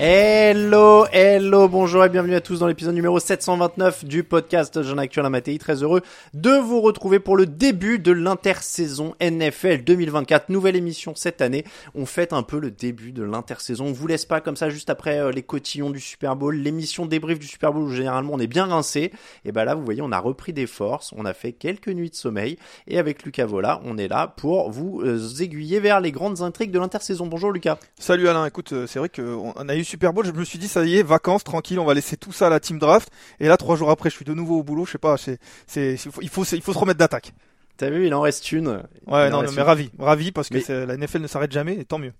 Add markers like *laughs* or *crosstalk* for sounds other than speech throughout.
Hello, hello, bonjour et bienvenue à tous dans l'épisode numéro 729 du podcast Jean Actuel à Matéi. Très heureux de vous retrouver pour le début de l'intersaison NFL 2024. Nouvelle émission cette année. On fête un peu le début de l'intersaison. On vous laisse pas comme ça juste après euh, les cotillons du Super Bowl, l'émission débrief du Super Bowl où généralement on est bien rincé. Et ben là, vous voyez, on a repris des forces. On a fait quelques nuits de sommeil. Et avec Lucas Vola, on est là pour vous euh, aiguiller vers les grandes intrigues de l'intersaison. Bonjour Lucas. Salut Alain, écoute, euh, c'est vrai qu'on a eu Super Bowl, je me suis dit ça y est, vacances, tranquille, on va laisser tout ça à la team draft. Et là, trois jours après, je suis de nouveau au boulot, je sais pas, c'est, c'est, il faut, il faut, il faut se remettre d'attaque. T'as vu, il en reste une. Ouais, non, mais une. ravi, ravi parce que Mais- la NFL ne s'arrête jamais, et tant mieux.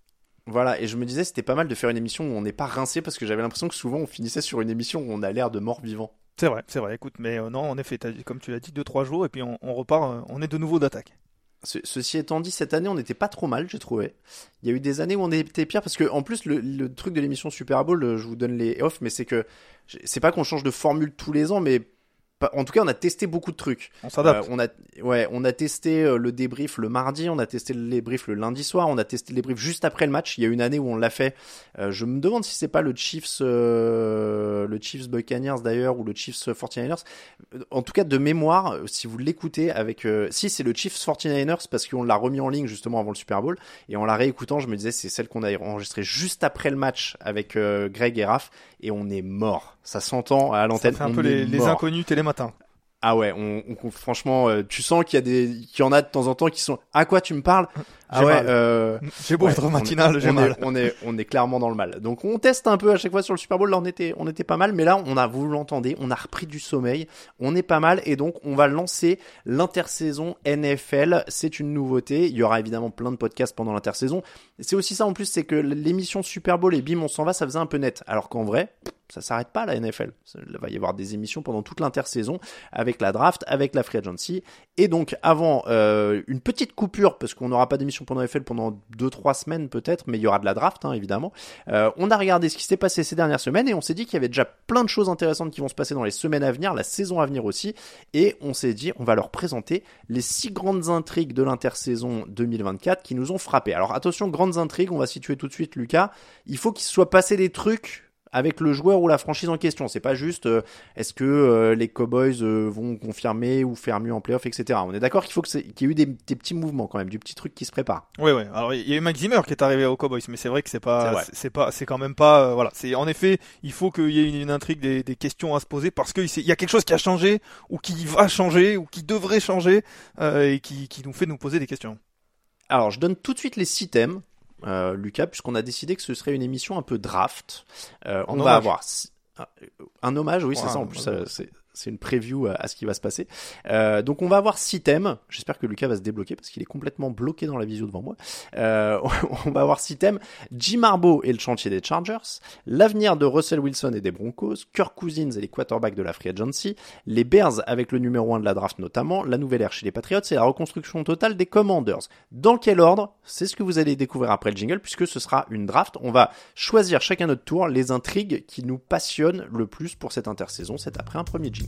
Voilà, et je me disais c'était pas mal de faire une émission où on n'est pas rincé parce que j'avais l'impression que souvent on finissait sur une émission où on a l'air de mort vivant. C'est vrai, c'est vrai. Écoute, mais euh, non, en effet, comme tu l'as dit, deux trois jours, et puis on, on repart, euh, on est de nouveau d'attaque. Ce- ceci étant dit, cette année on n'était pas trop mal, j'ai trouvé. Il y a eu des années où on était pire parce que en plus le, le truc de l'émission Super Bowl, euh, je vous donne les off, mais c'est que c'est pas qu'on change de formule tous les ans, mais en tout cas on a testé beaucoup de trucs. On s'adapte. Euh, on a, ouais, on a testé euh, le débrief le mardi, on a testé le débrief le lundi soir, on a testé le débrief juste après le match. Il y a une année où on l'a fait. Euh, je me demande si c'est pas le Chiefs, euh, le Chiefs Buccaneers d'ailleurs ou le Chiefs 49ers. Euh, En tout cas, de mémoire, si vous l'écoutez avec, euh, si c'est le Chiefs 49ers parce qu'on l'a remis en ligne justement avant le Super Bowl et en la réécoutant, je me disais c'est celle qu'on a enregistrée juste après le match avec Greg et Raph et on est mort. Ça s'entend à Ça l'antenne. fait un peu les, les inconnus télématin. Ah ouais, on, on- franchement, euh, tu sens qu'il y a des, qu'il y en a de temps en temps qui sont. À quoi tu me parles? Ah ouais, euh, J'ai beau ouais, être on est- matinal, j'ai on mal. Est, on est, on est clairement dans le mal. Donc on teste un peu à chaque fois sur le Super Bowl. Là, on était, on était pas mal, mais là, on a, vous l'entendez, on a repris du sommeil. On est pas mal et donc on va lancer l'intersaison NFL. C'est une nouveauté. Il y aura évidemment plein de podcasts pendant l'intersaison. C'est aussi ça en plus, c'est que l'émission Super Bowl et bim, on s'en va, ça faisait un peu net. Alors qu'en vrai, ça s'arrête pas la NFL. Il va y avoir des émissions pendant toute l'intersaison avec la draft, avec la free agency. Et donc avant euh, une petite coupure parce qu'on n'aura pas d'émission pendant NFL pendant 2-3 semaines peut-être, mais il y aura de la draft hein, évidemment. Euh, on a regardé ce qui s'est passé ces dernières semaines et on s'est dit qu'il y avait déjà plein de choses intéressantes qui vont se passer dans les semaines à venir, la saison à venir aussi. Et on s'est dit on va leur présenter les six grandes intrigues de l'intersaison 2024 qui nous ont frappé. Alors attention, grandes intrigues, on va situer tout de suite Lucas. Il faut qu'il se soit passé des trucs avec le joueur ou la franchise en question. C'est pas juste euh, est-ce que euh, les Cowboys euh, vont confirmer ou faire mieux en playoff, etc. On est d'accord qu'il faut qu'il y ait eu des, des petits mouvements quand même, du petit truc qui se prépare. Ouais, ouais. Alors il y a eu Max Zimmer qui est arrivé aux Cowboys, mais c'est vrai que c'est pas, c'est pas, c'est quand même pas, euh, voilà. C'est en effet, il faut qu'il y ait une, une intrigue, des, des questions à se poser parce qu'il y a quelque chose qui a changé ou qui va changer ou qui devrait changer euh, et qui, qui nous fait nous poser des questions. Alors, je donne tout de suite les six thèmes, euh, Lucas, puisqu'on a décidé que ce serait une émission un peu draft. Euh, on va avoir ah, un hommage, oui, c'est ça. En plus. C'est une preview à, à ce qui va se passer. Euh, donc, on va avoir six thèmes. J'espère que Lucas va se débloquer parce qu'il est complètement bloqué dans la visio devant moi. Euh, *laughs* on va avoir six thèmes. Jim Harbaugh et le chantier des Chargers, l'avenir de Russell Wilson et des Broncos, Kirk Cousins et les quarterbacks de la free agency, les Bears avec le numéro 1 de la draft notamment, la nouvelle ère chez les Patriots et la reconstruction totale des Commanders. Dans quel ordre? C'est ce que vous allez découvrir après le jingle puisque ce sera une draft. On va choisir chacun notre tour les intrigues qui nous passionnent le plus pour cette intersaison. C'est après un premier jingle.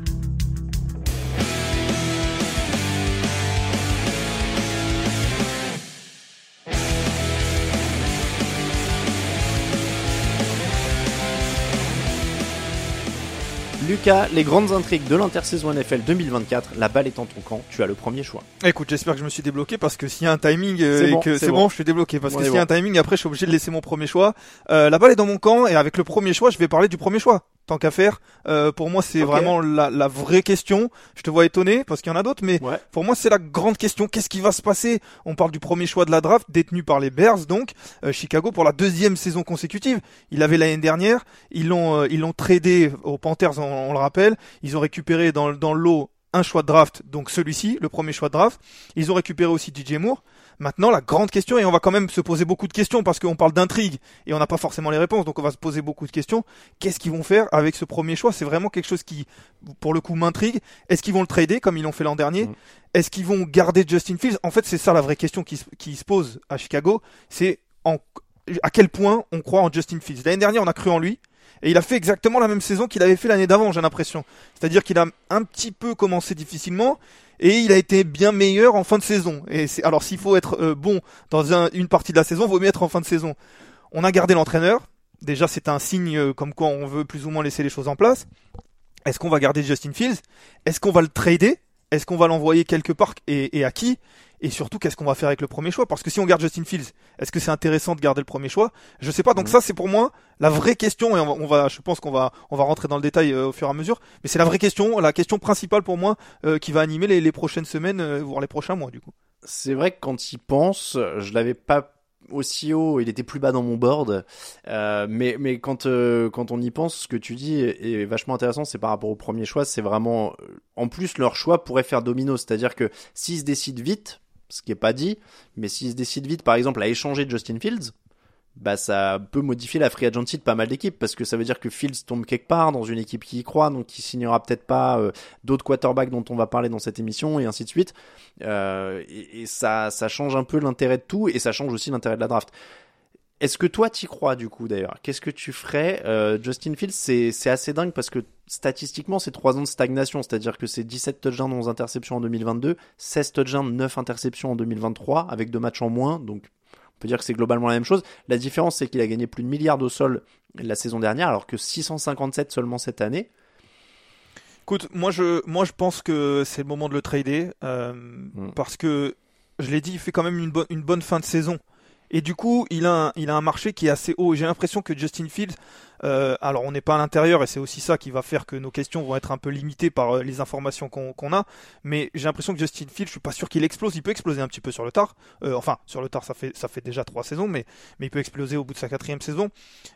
Lucas, les grandes intrigues de l'intersaison NFL 2024, la balle est en ton camp, tu as le premier choix. Écoute, j'espère que je me suis débloqué parce que s'il y a un timing euh, C'est bon, que c'est c'est bon. bon. je suis débloqué parce On que s'il y a un timing, après je suis obligé de laisser mon premier choix. Euh, la balle est dans mon camp et avec le premier choix, je vais parler du premier choix. Tant qu'à faire, Euh, pour moi c'est vraiment la, la vraie question. Je te vois étonné parce qu'il y en a d'autres, mais Ouais. pour moi c'est la grande question. Qu'est-ce qui va se passer? On parle du premier choix de la draft détenu par les Bears, donc euh, Chicago pour la deuxième saison consécutive. Il l'avait l'année dernière. Ils l'ont euh, ils l'ont tradé aux Panthers, on, on le rappelle. Ils ont récupéré dans, dans le lot un choix de draft, donc celui-ci, le premier choix de draft. Ils ont récupéré aussi DJ Moore. Maintenant, la grande question, et on va quand même se poser beaucoup de questions parce qu'on parle d'intrigue et on n'a pas forcément les réponses, donc on va se poser beaucoup de questions. Qu'est-ce qu'ils vont faire avec ce premier choix? C'est vraiment quelque chose qui, pour le coup, m'intrigue. Est-ce qu'ils vont le trader comme ils l'ont fait l'an dernier? Mhm. Est-ce qu'ils vont garder Justin Fields? En fait, c'est ça la vraie question qui, se- qui se pose à Chicago. C'est en, à quel point on croit en Justin Fields? L'année dernière, on a cru en lui. Et il a fait exactement la même saison qu'il avait fait l'année d'avant, j'ai l'impression. C'est-à-dire qu'il a un petit peu commencé difficilement et il a été bien meilleur en fin de saison. Et c'est alors s'il faut être euh, bon dans un- une partie de la saison, vaut mieux être en fin de saison. On a gardé l'entraîneur. Déjà, c'est un signe euh, comme quoi on veut plus ou moins laisser les choses en place. Est-ce qu'on va garder Justin Fields? Est-ce qu'on va le trader? Est-ce qu'on va l'envoyer quelque part et, et à qui? Et surtout, qu'est-ce qu'on va faire avec le premier choix? Parce que si on garde Justin Fields, est-ce que c'est intéressant de garder le premier choix? Je sais pas. Donc Mhm. ça, c'est pour moi la vraie question. Et on va, on va- je pense qu'on va, on va rentrer dans le détail euh, au fur et à mesure. Mais c'est la vraie question, la question principale pour moi euh, qui va animer les, les prochaines semaines, euh, voire les prochains mois, du coup. C'est vrai que quand il pense, je l'avais pas aussi haut, il était plus bas dans mon board. Euh, mais mais quand euh, quand on y pense, ce que tu dis est, vachement intéressant. C'est par rapport au premier choix. C'est vraiment, euh, en plus leur choix pourrait faire domino. C'est-à-dire que s'ils se décident vite, ce qui est pas dit, mais s'ils se décident vite, par exemple, à échanger Justin Fields. Bah ça peut modifier la free agency de pas mal d'équipes parce que ça veut dire que Fields tombe quelque part dans une équipe qui y croit donc qui signera peut-être pas euh, d'autres quarterbacks dont on va parler dans cette émission et ainsi de suite. Euh, et, ça, ça change un peu l'intérêt de tout et ça change aussi l'intérêt de la draft. Est-ce que toi t'y crois du coup d'ailleurs? Qu'est-ce que tu ferais Euh, Justin Fields, c'est c'est assez dingue parce que statistiquement c'est 3 ans de stagnation, c'est-à-dire que c'est 17 touchdowns, 11 interceptions en 2022, 16 touchdowns, 9 interceptions en 2023 avec deux matchs en moins, donc on peut dire que c'est globalement la même chose. La différence c'est qu'il a gagné plus de milliards au sol la saison dernière alors que 657 seulement cette année. Écoute, moi je, moi je pense que c'est le moment de le trader euh, parce que je l'ai dit, il fait quand même une, bonne une bonne fin de saison. Et du coup, il a un, il a un marché qui est assez haut. J'ai l'impression que Justin Fields, euh, alors on n'est pas à l'intérieur et c'est aussi ça qui va faire que nos questions vont être un peu limitées par euh, les informations qu'on a. Mais j'ai l'impression que Justin Fields, je suis pas sûr qu'il explose. Il peut exploser un petit peu sur le tard. Euh, enfin, sur le tard, ça fait ça fait déjà trois saisons, mais mais il peut exploser au bout de sa quatrième saison.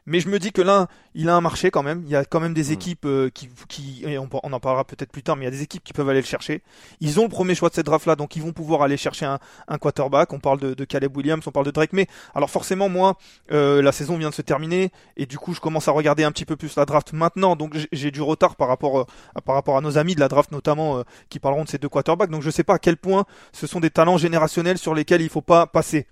Mais je me dis que là, il a un marché quand même. Il y a quand même des Mm. équipes euh, qui qui et on, on en parlera peut-être plus tard, mais il y a des équipes qui peuvent aller le chercher. Ils ont le premier choix de cette draft là, donc ils vont pouvoir aller chercher un, un quarterback. On parle de, de Caleb Williams, on parle de Drake, mais alors forcément moi, euh, la saison vient de se terminer et du coup je commence à regarder un petit peu plus la draft maintenant, donc j'ai- du retard par rapport euh, à, par rapport à nos amis de la draft notamment euh, qui parleront de ces deux quarterbacks. Donc je sais pas à quel point ce sont des talents générationnels sur lesquels il faut pas passer.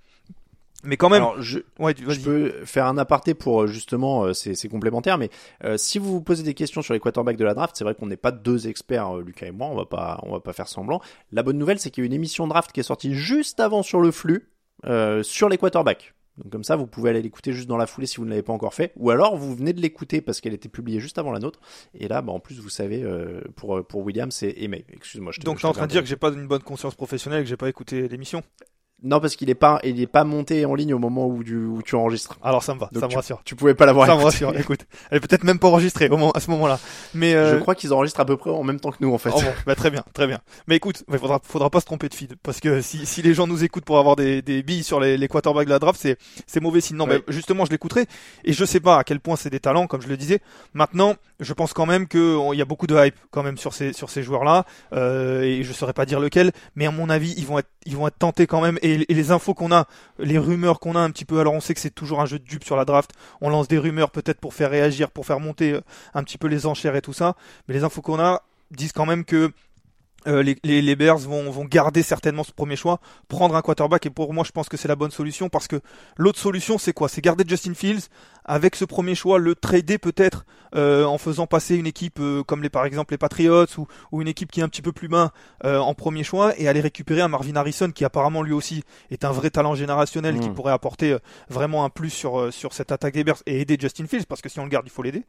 Mais quand même, Alors, je, ouais, Je vas-y. peux faire un aparté pour euh, justement, euh, c'est complémentaire, mais euh, si vous vous posez des questions sur les quarterbacks de la draft, c'est vrai qu'on n'est pas deux experts, euh, Lucas et moi, on va pas, on va pas faire semblant. La bonne nouvelle, c'est qu'il y a une émission draft qui est sortie juste avant sur le flux sur les quarterbacks. Donc comme ça, vous pouvez aller l'écouter juste dans la foulée si vous ne l'avez pas encore fait, ou alors vous venez de l'écouter parce qu'elle était publiée juste avant la nôtre. Et là, bah, en plus, vous savez, euh, pour pour William, c'est Aimé. Excuse-moi. je te- Donc je t'es en train de dire que j'ai pas une bonne conscience professionnelle et que j'ai pas écouté l'émission. Non parce qu'il est pas, il est pas monté en ligne au moment où tu, où tu enregistres. Alors ça me va, Donc ça me rassure. Tu pouvais pas l'avoir. Ça me rassure. Écoute, elle est peut-être même pas enregistrée au moment, à ce moment-là. Mais euh, Je crois qu'ils enregistrent à peu près en même temps que nous en fait. Oh bon, bah très bien, très bien. Mais écoute, il faudra, faudra pas se tromper de feed parce que si, si les gens nous écoutent pour avoir des, des billes sur les, les quarterbacks de la draft, c'est c'est mauvais signe. Non, mais justement, je l'écouterai et je sais pas à quel point c'est des talents, comme je le disais. Maintenant, je pense quand même que on- il y a beaucoup de hype quand même sur ces sur ces joueurs-là euh, et je saurais pas dire lequel, mais à mon avis, ils vont être ils vont être tentés quand même et, et les infos qu'on a, les rumeurs qu'on a un petit peu. Alors on sait que c'est toujours un jeu de dupes sur la draft. On lance des rumeurs peut-être pour faire réagir, pour faire monter euh, un petit peu les enchères et tout ça, mais les infos qu'on a disent quand même que euh, les, les, les, Bears vont, vont garder certainement ce premier choix, prendre un quarterback et pour moi je pense que c'est la bonne solution parce que l'autre solution c'est quoi? C'est garder Justin Fields avec ce premier choix, le trader peut-être euh, en faisant passer une équipe euh, comme les par exemple les Patriots ou, ou, une équipe qui est un petit peu plus main euh, en premier choix et aller récupérer un Marvin Harrison qui apparemment lui aussi est un vrai talent générationnel qui Mm. pourrait apporter euh, vraiment un plus sur sur cette attaque des Bears et aider Justin Fields parce que si on le garde il faut l'aider.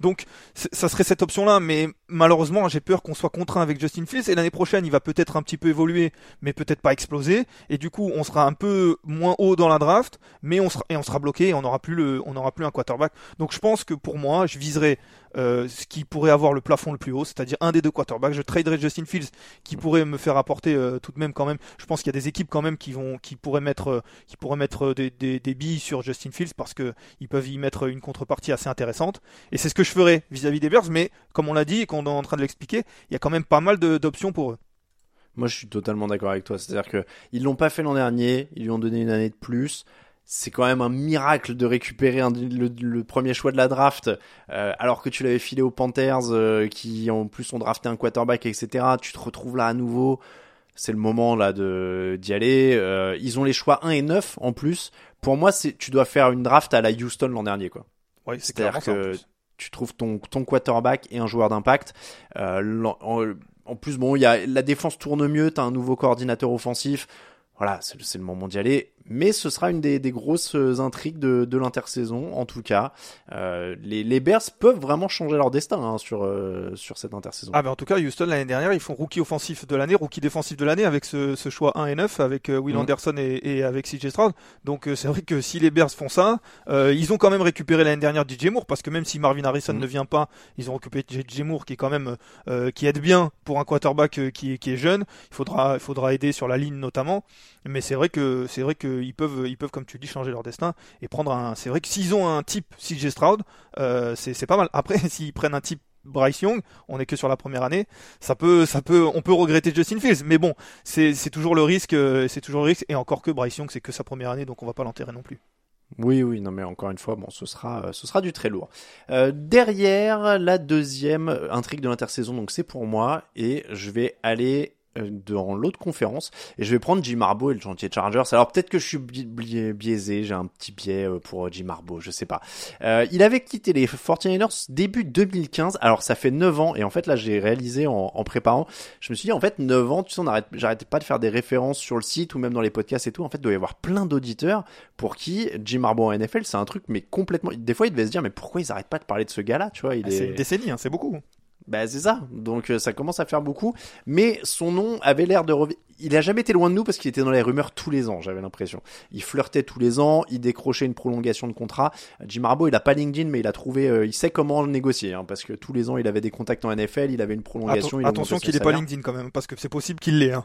Donc ça serait cette option là mais malheureusement j'ai peur qu'on soit contraint avec Justin Fields et l'année prochaine il va peut-être un petit peu évoluer mais peut-être pas exploser. Et du coup on sera un peu moins haut dans la draft mais on sera et on sera bloqué et on n'aura plus le on n'aura plus un quarterback. Donc je pense que pour moi je viserai euh, ce qui pourrait avoir le plafond le plus haut c'est-à-dire un des deux quarterbacks. Je traderai Justin Fields qui pourrait me faire apporter euh, tout de même quand même. Je pense qu'il y a des équipes quand même qui vont qui pourraient mettre euh, qui pourraient mettre des, des, des billes sur Justin Fields parce que ils peuvent y mettre une contrepartie assez intéressante. Et c'est ce que je ferai vis-à-vis des Bears mais comme on l'a dit et qu'on est en train de l'expliquer il y a quand même pas mal d'options pour eux. Moi, je suis totalement d'accord avec toi. C'est-à-dire que ils l'ont pas fait l'an dernier, ils lui ont donné une année de plus. C'est quand même un miracle de récupérer un- le, le premier choix de la draft, euh, alors que tu l'avais filé aux Panthers, euh, qui en plus ont drafté un quarterback, etc. Tu te retrouves là à nouveau. C'est le moment là de d'y aller. Euh, ils ont les choix 1 et 9 en plus. Pour moi, c'est tu dois faire une draft à la Houston l'an dernier, quoi. ouais c'est en que tu trouves ton, ton quarterback et un joueur d'impact. Euh, en, en plus, bon, il y a, la défense tourne mieux, t'as un nouveau coordinateur offensif. Voilà, c'est le moment d'y aller. Mais ce sera une des, des grosses intrigues de, de l'intersaison, en tout cas. Euh, les, les Bears peuvent vraiment changer leur destin hein, sur, euh, sur cette intersaison. Ah ben en tout cas Houston l'année dernière ils font rookie offensif de l'année, rookie défensif de l'année avec ce, ce choix 1 et 9 avec euh, Will Mhm. Anderson et, et avec CJ Stroud. Donc euh, c'est vrai que si les Bears font ça, euh, ils ont quand même récupéré l'année dernière DJ Moore parce que même si Marvin Harrison Mhm. ne vient pas, ils ont récupéré DJ Moore qui est quand même euh, qui aide bien pour un quarterback euh, qui, est- qui est jeune. Il faudra il faudra aider sur la ligne notamment. Mais c'est vrai que c'est vrai qu'ils peuvent ils peuvent comme tu dis changer leur destin et prendre un. C'est vrai que s'ils ont un type CJ Stroud, euh, c'est pas mal. Après *laughs* s'ils prennent un type Bryce Young, on est que sur la première année, ça peut, ça peut, on peut regretter Justin Fields, mais bon, c'est toujours le risque, euh, c'est toujours le risque, et encore que Bryce Young, c'est que sa première année, donc on va pas l'enterrer non plus. Oui, oui, non, mais encore une fois, bon, ce sera, euh, ce sera du très lourd. Derrière la deuxième intrigue de l'intersaison, donc c'est pour moi, et je vais aller dans l'autre conférence et je vais prendre Jim Harbaugh et le chantier Chargers. Alors peut-être que je suis bi- bi- biaisé, j'ai un petit biais euh, pour euh, Jim Harbaugh, je sais pas. Euh, il avait quitté les 49ers début 2015. Alors ça fait 9 ans et en fait là j'ai réalisé en, en préparant, je me suis dit en fait 9 ans, tu sais on arrête j'arrêtais pas de faire des références sur le site ou même dans les podcasts et tout. En fait, il doit y avoir plein d'auditeurs pour qui Jim Harbaugh en NFL, c'est un truc mais complètement des fois ils devaient se dire mais pourquoi ils arrêtent pas de parler de ce gars-là, tu vois, il Ah, est C'est une décennie, hein, c'est beaucoup. Bah c'est ça. Donc euh, ça commence à faire beaucoup. Mais son nom avait l'air de revenir. Il a jamais été loin de nous parce qu'il était dans les rumeurs tous les ans, j'avais l'impression. Il flirtait tous les ans, il décrochait une prolongation de contrat. Jim Harbaugh, il a pas LinkedIn, mais il a trouvé, euh, il sait comment le négocier, hein, parce que tous les ans, il avait des contacts en NFL, il avait une prolongation. Il attention qu'il est pas. LinkedIn quand même, parce que c'est possible qu'il l'ait. Hein.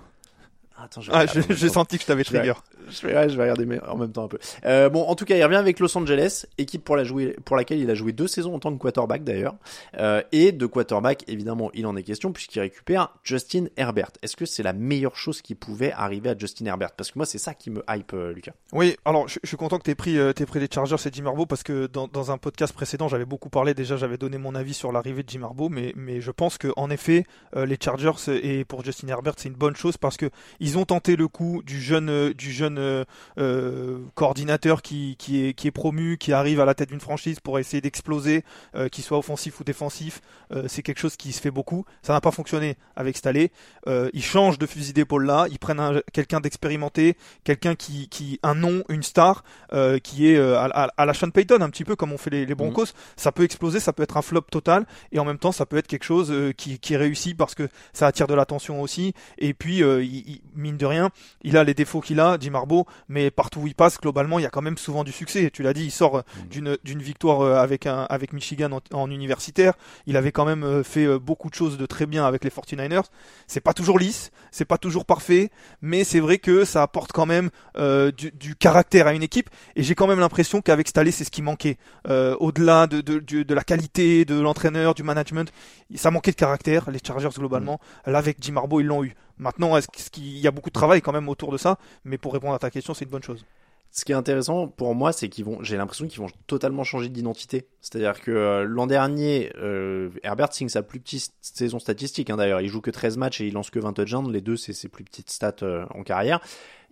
Attends, je Ah, j'ai senti que je t'avais trigger. Je vais, ouais, je vais regarder mais en même temps un peu. Euh, bon, en tout cas, il revient avec Los Angeles, équipe pour, la jouer, pour laquelle il a joué deux saisons en tant que quarterback d'ailleurs. Euh, et de quarterback, évidemment, il en est question puisqu'il récupère Justin Herbert. Est-ce que c'est la meilleure chose qui pouvait arriver à Justin Herbert? Parce que moi, c'est ça qui me hype, euh, Lucas. Oui, alors je, je suis content que tu aies pris, euh, t'aies pris les Chargers et Jim Harbaugh parce que dans, dans un podcast précédent, j'avais beaucoup parlé, déjà j'avais donné mon avis sur l'arrivée de Jim Harbaugh, mais, mais je pense que en effet, euh, les Chargers et pour Justin Herbert, c'est une bonne chose parce que ils ont tenté le coup du jeune, euh, du jeune euh, euh, coordinateur qui, qui, est, qui est promu, qui arrive à la tête d'une franchise pour essayer d'exploser, euh, qu'il soit offensif ou défensif. Euh, c'est quelque chose qui se fait beaucoup. Ça n'a pas fonctionné avec Staley. Euh, ils changent de fusil d'épaule là, ils prennent un- quelqu'un d'expérimenté, quelqu'un qui, qui un nom, une star, euh, qui est euh, à, à- à la Sean Payton, un petit peu comme on fait les, les Broncos. Ça peut exploser, ça peut être un flop total, et en même temps, ça peut être quelque chose euh, qui, qui réussit parce que ça attire de l'attention aussi. Et puis, euh, il, il- mine de rien, il a les défauts qu'il a, Jim Harbaugh, mais partout où il passe, globalement, il y a quand même souvent du succès. Tu l'as dit, il sort euh, d'une d'une victoire euh, avec un avec Michigan en, en universitaire. Il avait quand même euh, fait beaucoup de choses de très bien avec les 49ers. C'est pas toujours lisse, c'est pas toujours parfait, mais c'est vrai que ça apporte quand même euh, du, du caractère à une équipe. Et j'ai quand même l'impression qu'avec Staley, c'est ce qui manquait. Euh, Au-delà de, de, de, de la qualité de l'entraîneur, du management, ça manquait de caractère. Les Chargers globalement, là avec Jim Harbaugh, ils l'ont eu. Maintenant, est-ce qu'il y a beaucoup de travail quand même autour de ça Mais pour répondre à ta question, c'est une bonne chose. ce qui est intéressant pour moi, c'est qu'ils vont, j'ai l'impression qu'ils vont totalement changer d'identité. C'est-à-dire que euh, l'an dernier, euh, Herbert signe sa plus petite saison statistique. Hein, D'ailleurs, il joue que 13 matchs et il lance que 20 touchdowns. Les deux, c'est ses plus petites stats euh, en carrière.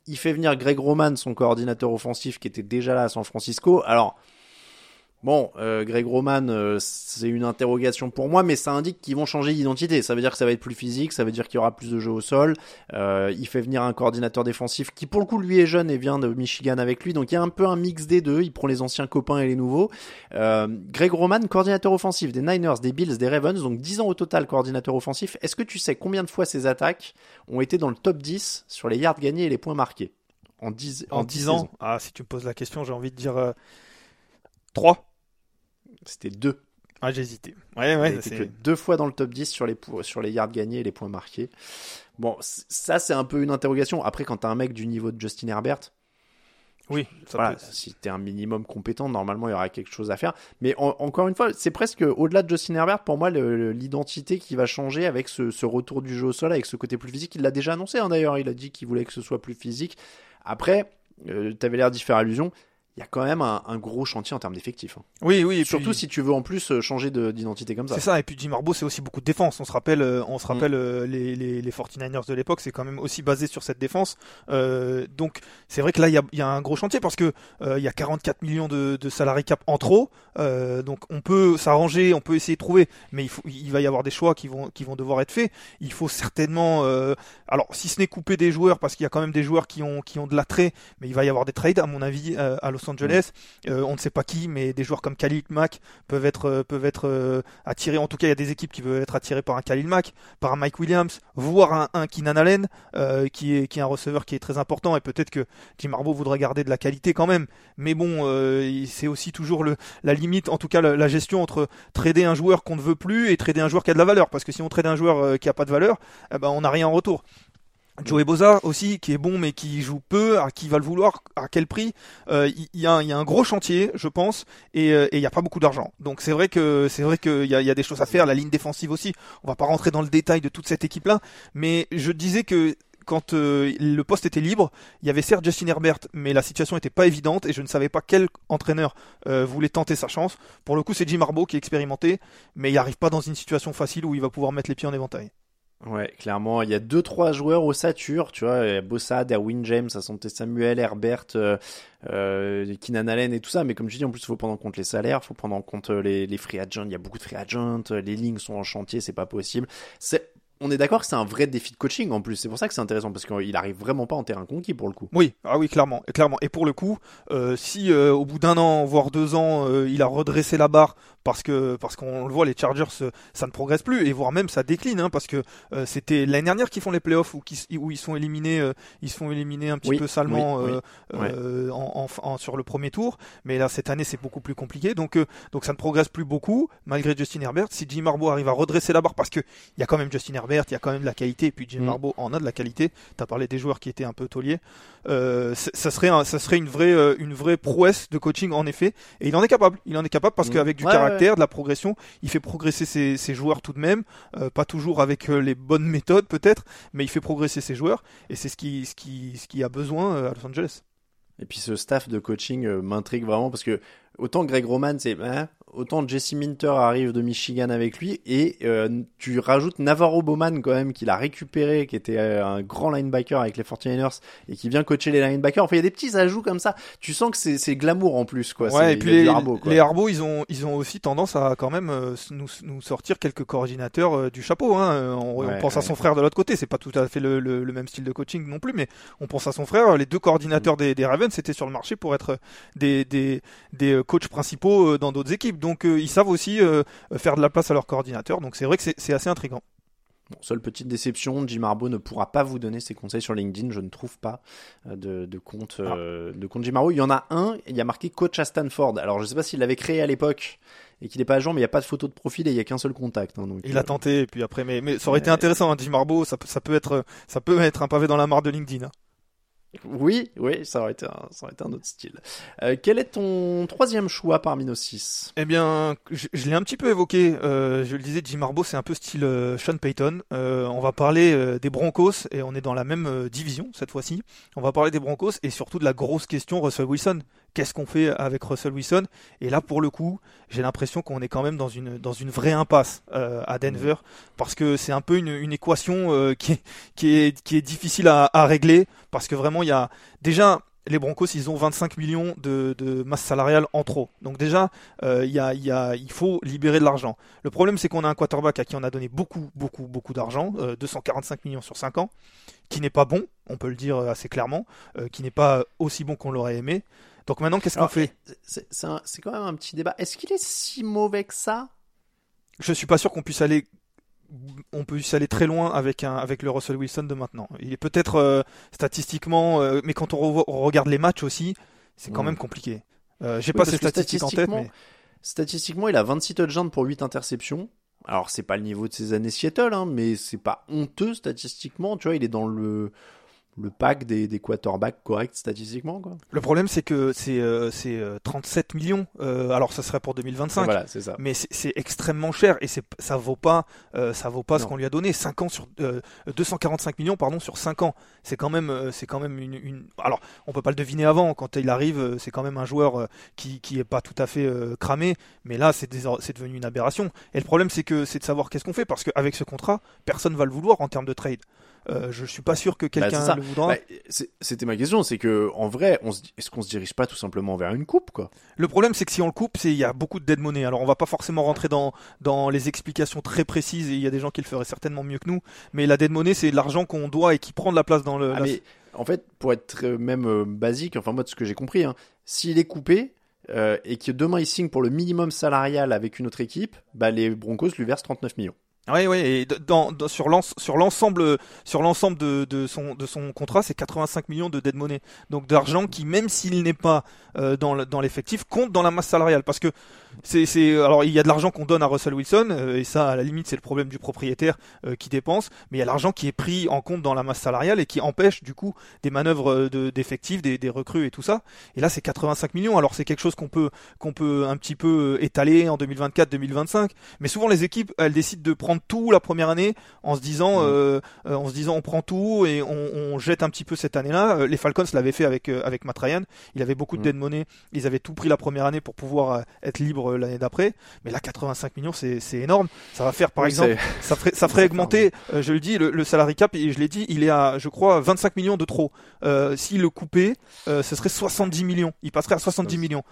Il fait venir Greg Roman, son coordinateur offensif, qui était déjà là à San Francisco. Alors, Bon, euh, Greg Roman, euh, c'est une interrogation pour moi, mais ça indique qu'ils vont changer d'identité. Ça veut dire que ça va être plus physique, ça veut dire qu'il y aura plus de jeux au sol. Euh, il fait venir un coordinateur défensif qui, pour le coup, lui est jeune et vient de Michigan avec lui, donc il y a un peu un mix des deux. Il prend les anciens copains et les nouveaux. Euh, Greg Roman, coordinateur offensif des Niners, des Bills, des Ravens, donc 10 ans au total coordinateur offensif. Est-ce que tu sais combien de fois ces attaques ont été dans le top 10 sur les yards gagnés et les points marqués? En 10, En 10 10 ans, saisons ah, si tu me poses la question, j'ai envie de dire euh, 3. C'était deux. Ah, j'ai hésité. Ouais, ouais, été c'est- que deux fois dans le top 10 sur les, sur les yards gagnés et les points marqués. Bon, ça c'est un peu une interrogation. Après, quand t'as un mec du niveau de Justin Herbert, oui, ça voilà, peut- si t'es un minimum compétent, normalement il y aura quelque chose à faire. Mais en- encore une fois, c'est presque au-delà de Justin Herbert, pour moi, l'identité qui va changer avec ce, ce retour du jeu au sol, avec ce côté plus physique. Il l'a déjà annoncé hein, d'ailleurs, il a dit qu'il voulait que ce soit plus physique. Après, euh, t'avais l'air d'y faire allusion. Il y a quand même un, un gros chantier en termes d'effectifs. hein. oui, oui, et Surtout puis- si tu veux en plus euh, changer de- d'identité comme ça. C'est ça, et puis Jim Harbaugh, c'est aussi beaucoup de défense. On se rappelle, euh, on se Mm. rappelle euh, les, les, les 49ers de l'époque, c'est quand même aussi basé sur cette défense. Euh, donc, c'est vrai que là, il y a, il y a un gros chantier parce que euh, il y a 44 millions de, de salariés cap en trop. Euh, donc, on peut s'arranger, on peut essayer de trouver, mais il, faut, il va y avoir des choix qui vont, qui vont devoir être faits. Il faut certainement, euh, alors, si ce n'est couper des joueurs, parce qu'il y a quand même des joueurs qui ont, qui ont de l'attrait, mais il va y avoir des trades, à mon avis, à Los Angeles. Euh, on ne sait pas qui, mais des joueurs comme Khalil Mack peuvent être euh, euh, attirés. En tout cas, il y a des équipes qui peuvent être attirées par un Khalil Mack, par un Mike Williams, voire un, un Allen, qui est un receveur qui est très important. Et peut-être que Jim Harbaugh voudrait garder de la qualité quand même. Mais bon, c'est aussi toujours la limite, en tout cas la, gestion entre trader un joueur qu'on ne veut plus et trader un joueur qui a de la valeur. Parce que si on trade un joueur qui a pas de valeur, eh ben on n'a rien en retour. Joey Boza aussi, qui est bon mais qui joue peu, à qui va le vouloir, à quel prix Euh, Il y, a un- gros chantier, je pense, et euh, il n'y a pas beaucoup d'argent. Donc c'est vrai que c'est vrai qu'il y a, y a des choses à faire. La ligne défensive aussi. On va pas rentrer dans le détail de toute cette équipe-là, mais je disais que quand euh, le poste était libre, il y avait certes Justin Herbert, mais la situation n'était pas évidente et je ne savais pas quel entraîneur voulait tenter sa chance. Pour le coup, c'est Jim Harbaugh qui est expérimenté, mais il n'arrive pas dans une situation facile où il va pouvoir mettre les pieds en éventail. Ouais, clairement, il y a deux trois joueurs au Satur, tu vois, Bossa, Derwin James, à santé Samuel, Herbert, euh, euh, Keenan Allen et tout ça, mais comme je dis, en plus, il faut prendre en compte les salaires, il faut prendre en compte euh, les, les free agents, il y a beaucoup de free agents, euh, les lignes sont en chantier, c'est pas possible. C'est on est d'accord que c'est un vrai défi de coaching en plus. C'est pour ça que c'est intéressant parce qu'il arrive vraiment pas en terrain conquis pour le coup. Oui, ah oui, clairement, clairement. Et pour le coup, euh, si euh, au bout d'un an, voire deux ans, euh, il a redressé la barre parce que parce qu'on le voit, les Chargers, euh, ça ne progresse plus et voire même ça décline, hein, parce que euh, c'était l'année dernière qu'ils font les playoffs où, qui- où ils sont éliminés, euh, ils se font éliminer un petit Oui, peu salement oui, oui. Ouais. en, en- en- sur le premier tour. Mais là, cette année, c'est beaucoup plus compliqué, donc donc ça ne progresse plus beaucoup malgré Justin Herbert. Si Jim Harbaugh arrive à redresser la barre, parce que il y a quand même Justin Herbert, il y a quand même de la qualité, et puis Jim Mm. Harbaugh en a de la qualité. T'as parlé des joueurs qui étaient un peu tauliers. Ça serait un- ça serait une vraie une vraie prouesse de coaching en effet et il en est capable il en est capable parce Mm. qu'avec du Ouais, caractère de la progression. Il fait progresser ses, joueurs tout de même euh, pas toujours avec euh, les bonnes *laughs* méthodes peut-être mais il fait progresser ses joueurs et c'est ce qui a besoin euh, à Los Angeles. Et puis ce staff de coaching m'intrigue vraiment parce que autant Greg Roman c'est hein, autant Jesse Minter arrive de Michigan avec lui et euh, tu rajoutes Navarro Bowman quand même qu'il a récupéré qui était euh, un grand linebacker avec les 49ers et qui vient coacher les linebackers. Enfin il y a des petits ajouts comme ça. Tu sens que c'est c'est glamour en plus quoi. Ouais et puis les Harbaugh, quoi. les Harbaugh, ils ont ils ont aussi tendance à quand même euh, nous nous sortir quelques coordinateurs euh, du chapeau hein. On, Ouais, pense à son frère de l'autre côté c'est pas tout à fait le, le, le même style de coaching non plus mais on pense à son frère les deux coordinateurs des, des Ravens étaient sur le marché pour être des des des coachs principaux dans d'autres équipes donc euh, ils savent aussi euh, faire de la place à leurs coordinateurs donc c'est vrai que c'est assez intriguant Bon, seule petite déception, Jim Harbaugh ne pourra pas vous donner ses conseils sur LinkedIn. Je ne trouve pas euh, de, de compte Ah. euh, de compte Jim Harbaugh. Il y en a un, il y a marqué coach à Stanford. Alors je sais pas s'il l'avait créé à l'époque et qu'il n'est pas à jour, mais il n'y a pas de photo de profil et il y a qu'un seul contact. hein, donc, il euh, a tenté et puis après mais mais ça aurait été intéressant hein, Jim Harbaugh ça peut ça peut être ça peut être un pavé dans la mare de LinkedIn hein. Oui, oui, ça aurait été un, autre style. Euh, quel est ton troisième choix parmi nos six? Eh bien, je, l'ai un petit peu évoqué. euh, je le disais, Jim Harbaugh, c'est un peu style euh, Sean Payton. Euh, on va parler des Broncos et on est dans la même division cette fois-ci. On va parler des Broncos et surtout de la grosse question Russell Wilson. Qu'est-ce qu'on fait avec Russell Wilson Et là, pour le coup, j'ai l'impression qu'on est quand même dans une dans une vraie impasse euh, à Denver parce que c'est un peu une, une équation euh, qui est qui est qui est difficile à, à régler parce que vraiment il y a déjà les Broncos, ils ont 25 millions de, de masse salariale en trop. Donc déjà, euh, il y a, il y a, il faut libérer de l'argent. Le problème, c'est qu'on a un quarterback à qui on a donné beaucoup, beaucoup, beaucoup d'argent, euh, 245 millions sur 5 ans, qui n'est pas bon, on peut le dire assez clairement, euh, qui n'est pas aussi bon qu'on l'aurait aimé. Donc maintenant, qu'est-ce qu'on fait C'est c'est quand même un petit débat. Est-ce qu'il est si mauvais que ça? Je suis pas sûr qu'on puisse aller on puisse aller très loin avec un avec le Russell Wilson de maintenant. Il est peut-être euh, statistiquement, euh, mais quand on, regarde les matchs aussi, c'est quand Mm. même compliqué. Euh, J'ai Oui, pas ces que statistiques en tête, statistiquement, mais Statistiquement, il a 26 touchdowns pour 8 interceptions. Alors, c'est pas le niveau de ses années Seattle, hein, mais c'est pas honteux statistiquement. Tu vois, il est dans le, le pack des, des quarterbacks corrects statistiquement. Quoi. le problème c'est que c'est euh, c'est euh, 37 millions. Euh, alors ça serait pour 2025. Voilà, ça. Mais c'est- extrêmement cher et ça vaut pas euh, ça vaut pas ce qu'on lui a donné 5 ans sur euh, 245 millions pardon sur 5 ans c'est quand même euh, c'est quand même une, une alors on peut pas le deviner avant quand il arrive euh, c'est quand même un joueur euh, qui qui est pas tout à fait euh, cramé mais là c'est devenu une aberration et le problème c'est que c'est de savoir qu'est-ce qu'on fait parce qu'avec ce contrat personne va le vouloir en termes de trade euh, je suis pas sûr que Bah, quelqu'un le voudra Bah, C'était ma question, c'est que en vrai, est-ce qu'on se dirige pas tout simplement vers une coupe quoi? Le problème, c'est que si on le coupe, c'est il y a beaucoup de dead money. Alors, on va pas forcément rentrer dans dans les explications très précises. Et il y a des gens qui le feraient certainement mieux que nous. Mais la dead money, c'est l'argent qu'on doit et qui prend de la place dans le. Ah, la- mais en fait, pour être euh, même euh, basique, enfin moi de ce que j'ai compris, hein, s'il est coupé euh, et que demain il signe pour le minimum salarial avec une autre équipe, bah les Broncos lui versent 39 millions. Oui, oui. Et dans, dans- sur l'ens- sur l'ensemble sur l'ensemble de, de son de son contrat, c'est 85 millions de dead money. Donc d'argent qui, même s'il n'est pas euh, dans le- dans l'effectif, compte dans la masse salariale. Parce que c'est alors il y a de l'argent qu'on donne à Russell Wilson euh, et ça à la limite c'est le problème du propriétaire euh, qui dépense. Mais il y a l'argent qui est pris en compte dans la masse salariale et qui empêche du coup des manœuvres euh, de d'effectifs, des, des recrues et tout ça. Et là c'est 85 millions. Alors c'est quelque chose qu'on peut qu'on peut un petit peu euh, étaler en 2024-2025. Mais souvent les équipes elles décident de prendre tout la première année en se disant Mhm. euh, euh, en se disant on prend tout et on, on jette un petit peu cette année-là. Euh, Les Falcons l'avaient fait avec avec Matt Ryan. Il avait beaucoup de Mhm. dead money. Ils avaient tout pris la première année pour pouvoir être libre l'année d'après. Mais là 85 millions c'est c'est énorme. Ça va faire par Oui, exemple ça ferait, ça ferait *laughs* augmenter, euh, je le dis, le, le salary cap, et je l'ai dit, il est à, je crois, 25 millions de trop. Euh, S'il le coupait, euh, ce serait 70 millions. Il passerait à 70 C'est- millions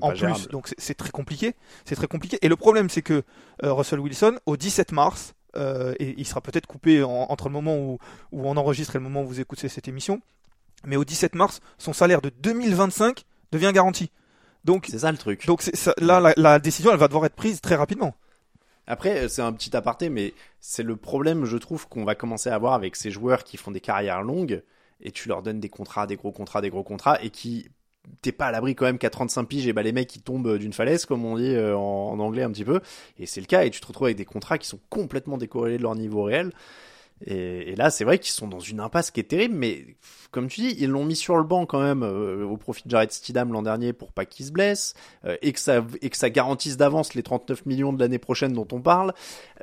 en plus. gérable. Donc c'est- très compliqué. C'est très compliqué. Et le problème, c'est que Russell Wilson, au 17 mars, euh, et il sera peut-être coupé en- entre le moment où, où on enregistre et le moment où vous écoutez cette émission, mais au 17 mars, son salaire de 2025 devient garanti. Donc, C'est ça le truc. donc ça- là, la, la décision, elle va devoir être prise très rapidement. Après, euh, c'est un petit aparté, mais c'est le problème, je trouve, qu'on va commencer à avoir avec ces joueurs qui font des carrières longues et tu leur donnes des contrats, des gros contrats, des gros contrats et qui t'es pas à l'abri quand même qu'à 35 piges et bah les mecs qui tombent d'une falaise comme on dit euh, en, en anglais un petit peu. Et c'est le cas et tu te retrouves avec des contrats qui sont complètement décorrélés de leur niveau réel. Et, et là c'est vrai qu'ils sont dans une impasse qui est terrible mais comme tu dis ils l'ont mis sur le banc quand même euh, au profit de Jared Stidham l'an dernier pour pas qu'il se blesse euh, et que ça et que ça garantisse d'avance les 39 millions de l'année prochaine dont on parle.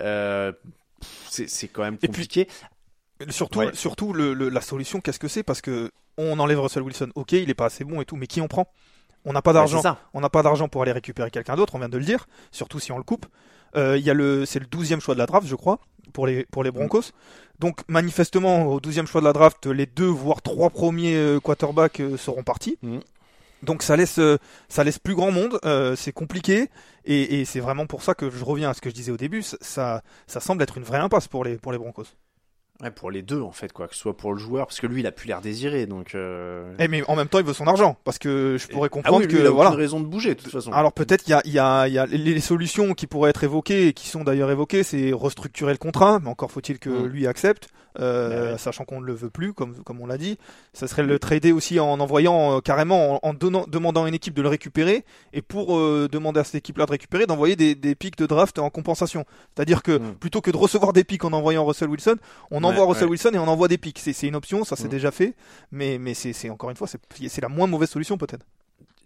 Euh, c'est quand même puis- compliqué Surtout, Ouais. surtout le, le- la solution, qu'est-ce que c'est? Parce que on enlève Russell Wilson. Ok, il est pas assez bon et tout, mais qui on prend? On n'a pas Ouais, d'argent. on n'a pas d'argent pour aller récupérer quelqu'un d'autre. On vient de le dire. Surtout si on le coupe. Euh, Il y a le, c'est le 12e choix de la draft, je crois, pour les pour les Broncos. Donc manifestement, au 12e choix de la draft, les deux voire trois premiers euh, quarterbacks euh, seront partis. Mhm. Donc ça laisse ça laisse plus grand monde. c'est compliqué et, et c'est vraiment pour ça que je reviens à ce que je disais au début. Ça ça, ça semble être une vraie impasse pour les pour les Broncos. Ouais, pour les deux en fait quoi, que ce soit pour le joueur parce que lui il a plus l'air désiré donc. Euh... Eh, mais en même temps, il veut son argent parce que je pourrais ah comprendre oui, lui, que il a voilà. raison de bouger de toute façon. Alors peut-être qu'il y a, il y, a, il y a les solutions qui pourraient être évoquées et qui sont d'ailleurs évoquées, c'est restructurer le contrat, mais encore faut-il que Mm. lui accepte, euh, ouais. sachant qu'on ne le veut plus, comme, comme on l'a dit. Ça serait le trader aussi en envoyant euh, carrément, en, en donnant, demandant à une équipe de le récupérer, et pour demander à cette équipe-là de récupérer, d'envoyer des, des pics de draft en compensation. C'est-à-dire que Mm. plutôt que de recevoir des pics en envoyant Russell Wilson, on envoie Ouais, Russell. Wilson et on envoie des pics. C'est une option, ça c'est Mm. déjà fait, mais mais c'est encore une fois c'est la moins mauvaise solution peut-être.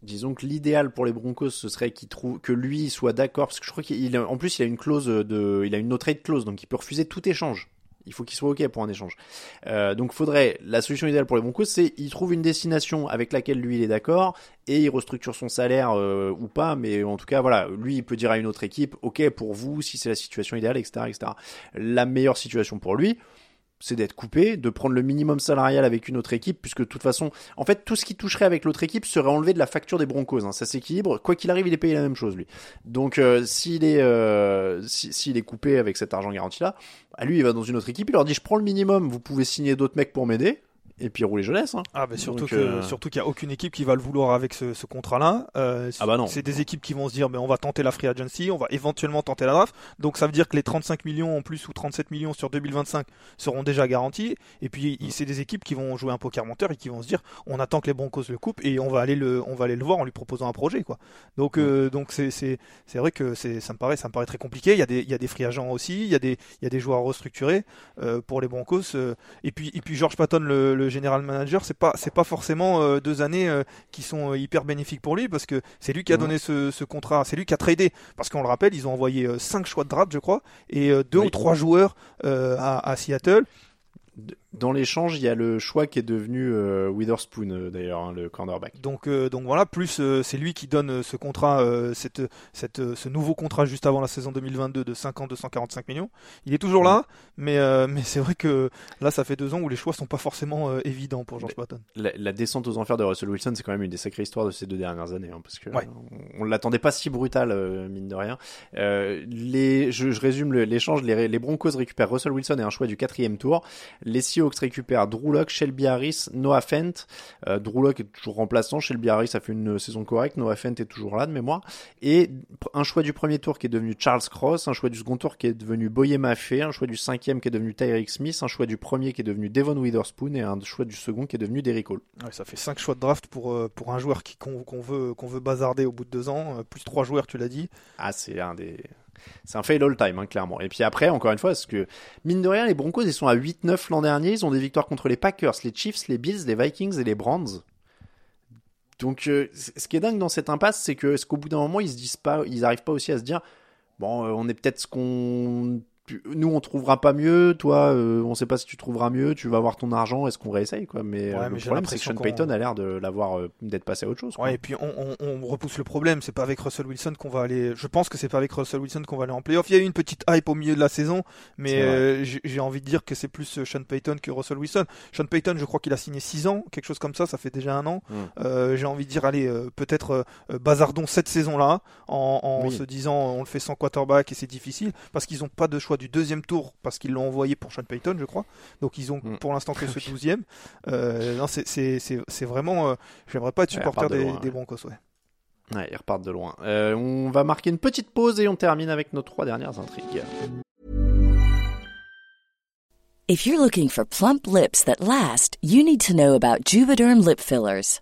Disons que l'idéal pour les Broncos, ce serait qu'il trouve que lui soit d'accord, parce que je crois qu'il en plus il a une clause de, il a une no trade clause, donc il peut refuser tout échange. Il faut qu'il soit ok pour un échange. Euh, donc faudrait la solution idéale pour les Broncos, c'est il trouve une destination avec laquelle lui il est d'accord et il restructure son salaire euh, ou pas, mais en tout cas voilà, lui il peut dire à une autre équipe, ok pour vous si c'est la situation idéale, etc., etc. La meilleure situation pour lui, c'est d'être coupé, de prendre le minimum salarial avec une autre équipe, puisque de toute façon, en fait, tout ce qui toucherait avec l'autre équipe serait enlevé de la facture des Broncos. hein. Ça s'équilibre. Quoi qu'il arrive, il est payé la même chose, lui. Donc, euh, s'il est, euh, si- s'il est coupé avec cet argent garanti-là, bah, lui, il va dans une autre équipe, il leur dit, je prends le minimum, vous pouvez signer d'autres mecs pour m'aider, et puis rouler jeunesse. Hein. Ah, bah surtout Donc, que euh, surtout qu'il y a aucune équipe qui va le vouloir avec ce, ce contrat-là. Euh, Ah bah non. C'est des équipes qui vont se dire, mais on va tenter la free agency, on va éventuellement tenter la draft. Donc ça veut dire que les 35 millions en plus ou 37 millions sur 2025 seront déjà garantis. Et puis c'est des équipes qui vont jouer un poker menteur et qui vont se dire, on attend que les Broncos le coupent et on va aller le on va aller le voir en lui proposant un projet quoi. Donc euh, donc c'est c'est vrai que c'est ça me paraît ça me paraît très compliqué. Il y a des il y a des free agents aussi, il y a des il y a des joueurs restructurés euh, pour les Broncos. euh, et puis et puis George Patton le, le general manager c'est pas c'est pas forcément euh, deux années euh, qui sont euh, hyper bénéfiques pour lui parce que c'est lui qui a donné ce, ce contrat c'est lui qui a tradé. Parce qu'on le rappelle ils ont envoyé cinq choix de draft je crois et deux Oui. ou trois joueurs à, à Seattle Dans l'échange, il y a le choix qui est devenu euh, Witherspoon, euh, d'ailleurs, hein, le cornerback. donc euh, donc voilà plus c'est lui qui donne ce contrat cette cette ce nouveau contrat juste avant la saison 2022 de 5 ans 245 millions il est toujours là mais mais c'est vrai que là ça fait deux ans où les choix sont pas forcément évidents pour George Patton La, la descente aux enfers de Russell Wilson, c'est quand même une des sacrées histoires de ces deux dernières années, hein, parce que Ouais. on, on l'attendait pas si brutal, mine de rien. Les, je, je résume l'échange. Les, les Broncos récupèrent Russell Wilson et un choix du quatrième tour. Les Seahawks récupèrent Drew Shelby Harris, Noah Fent. Euh, Drew est toujours remplaçant. Shelby Harris a fait une saison correcte. Noah Fent est toujours là de mémoire. Et un choix du premier tour qui est devenu Charles Cross, un choix du second tour qui est devenu Boye Maffei, un choix du cinquième qui est devenu Tyreek Smith, un choix du premier qui est devenu Devon Witherspoon et un choix du second qui est devenu Derrick Hall. Ouais, ça fait 5 choix de draft pour, euh, pour un joueur qu'on veut, qu'on veut bazarder au bout de deux ans, euh, plus trois joueurs, tu l'as dit. Ah, c'est un des. C'est un fail all time, hein, clairement. Et puis après, encore une fois, parce que, mine de rien, les Broncos, ils sont à 8-9 l'an dernier. Ils ont des victoires contre les Packers, les Chiefs, les Bills, les Vikings et les Browns. Donc, euh, ce qui est dingue dans cette impasse, c'est que, est-ce qu'au bout d'un moment, ils se disent pas, ils arrivent pas aussi à se dire, bon, euh, on est peut-être ce qu'on, nous, on trouvera pas mieux, toi, euh, on sait pas si tu trouveras mieux, tu vas avoir ton argent, est-ce qu'on réessaye, quoi? Mais, Ouais, euh, mais le problème, c'est que Sean Payton a l'air de l'avoir, euh, d'être passé à autre chose, quoi. Ouais, et puis on, on- on repousse le problème, c'est pas avec Russell Wilson qu'on va aller. Je pense que c'est pas avec Russell Wilson qu'on va aller en playoff. Il y a eu une petite hype au milieu de la saison, mais euh, j'ai envie de dire que c'est plus euh, Sean Payton que Russell Wilson. Sean Payton, je crois qu'il a signé 6 ans, quelque chose comme ça, ça fait déjà un an. Mm. Euh, j'ai envie de dire, allez, euh, peut-être euh, euh, bazardons cette saison-là en, en Oui. se disant on le fait sans quarterback et c'est difficile parce qu'ils ont pas de choix du deuxième tour parce qu'ils l'ont envoyé pour Sean Payton, je crois. Donc ils ont Mm. pour l'instant que *laughs* ce douzième. Euh, non, c'est- c'est c'est- c'est vraiment. euh, J'aimerais pas être supporter de des, loin, des ouais. Broncos, ouais. Ouais, ils repartent de loin. Euh, on va marquer une petite pause et on termine avec nos trois dernières intrigues. If you're looking for plump lips that last, you need to know about Juvederm lip fillers.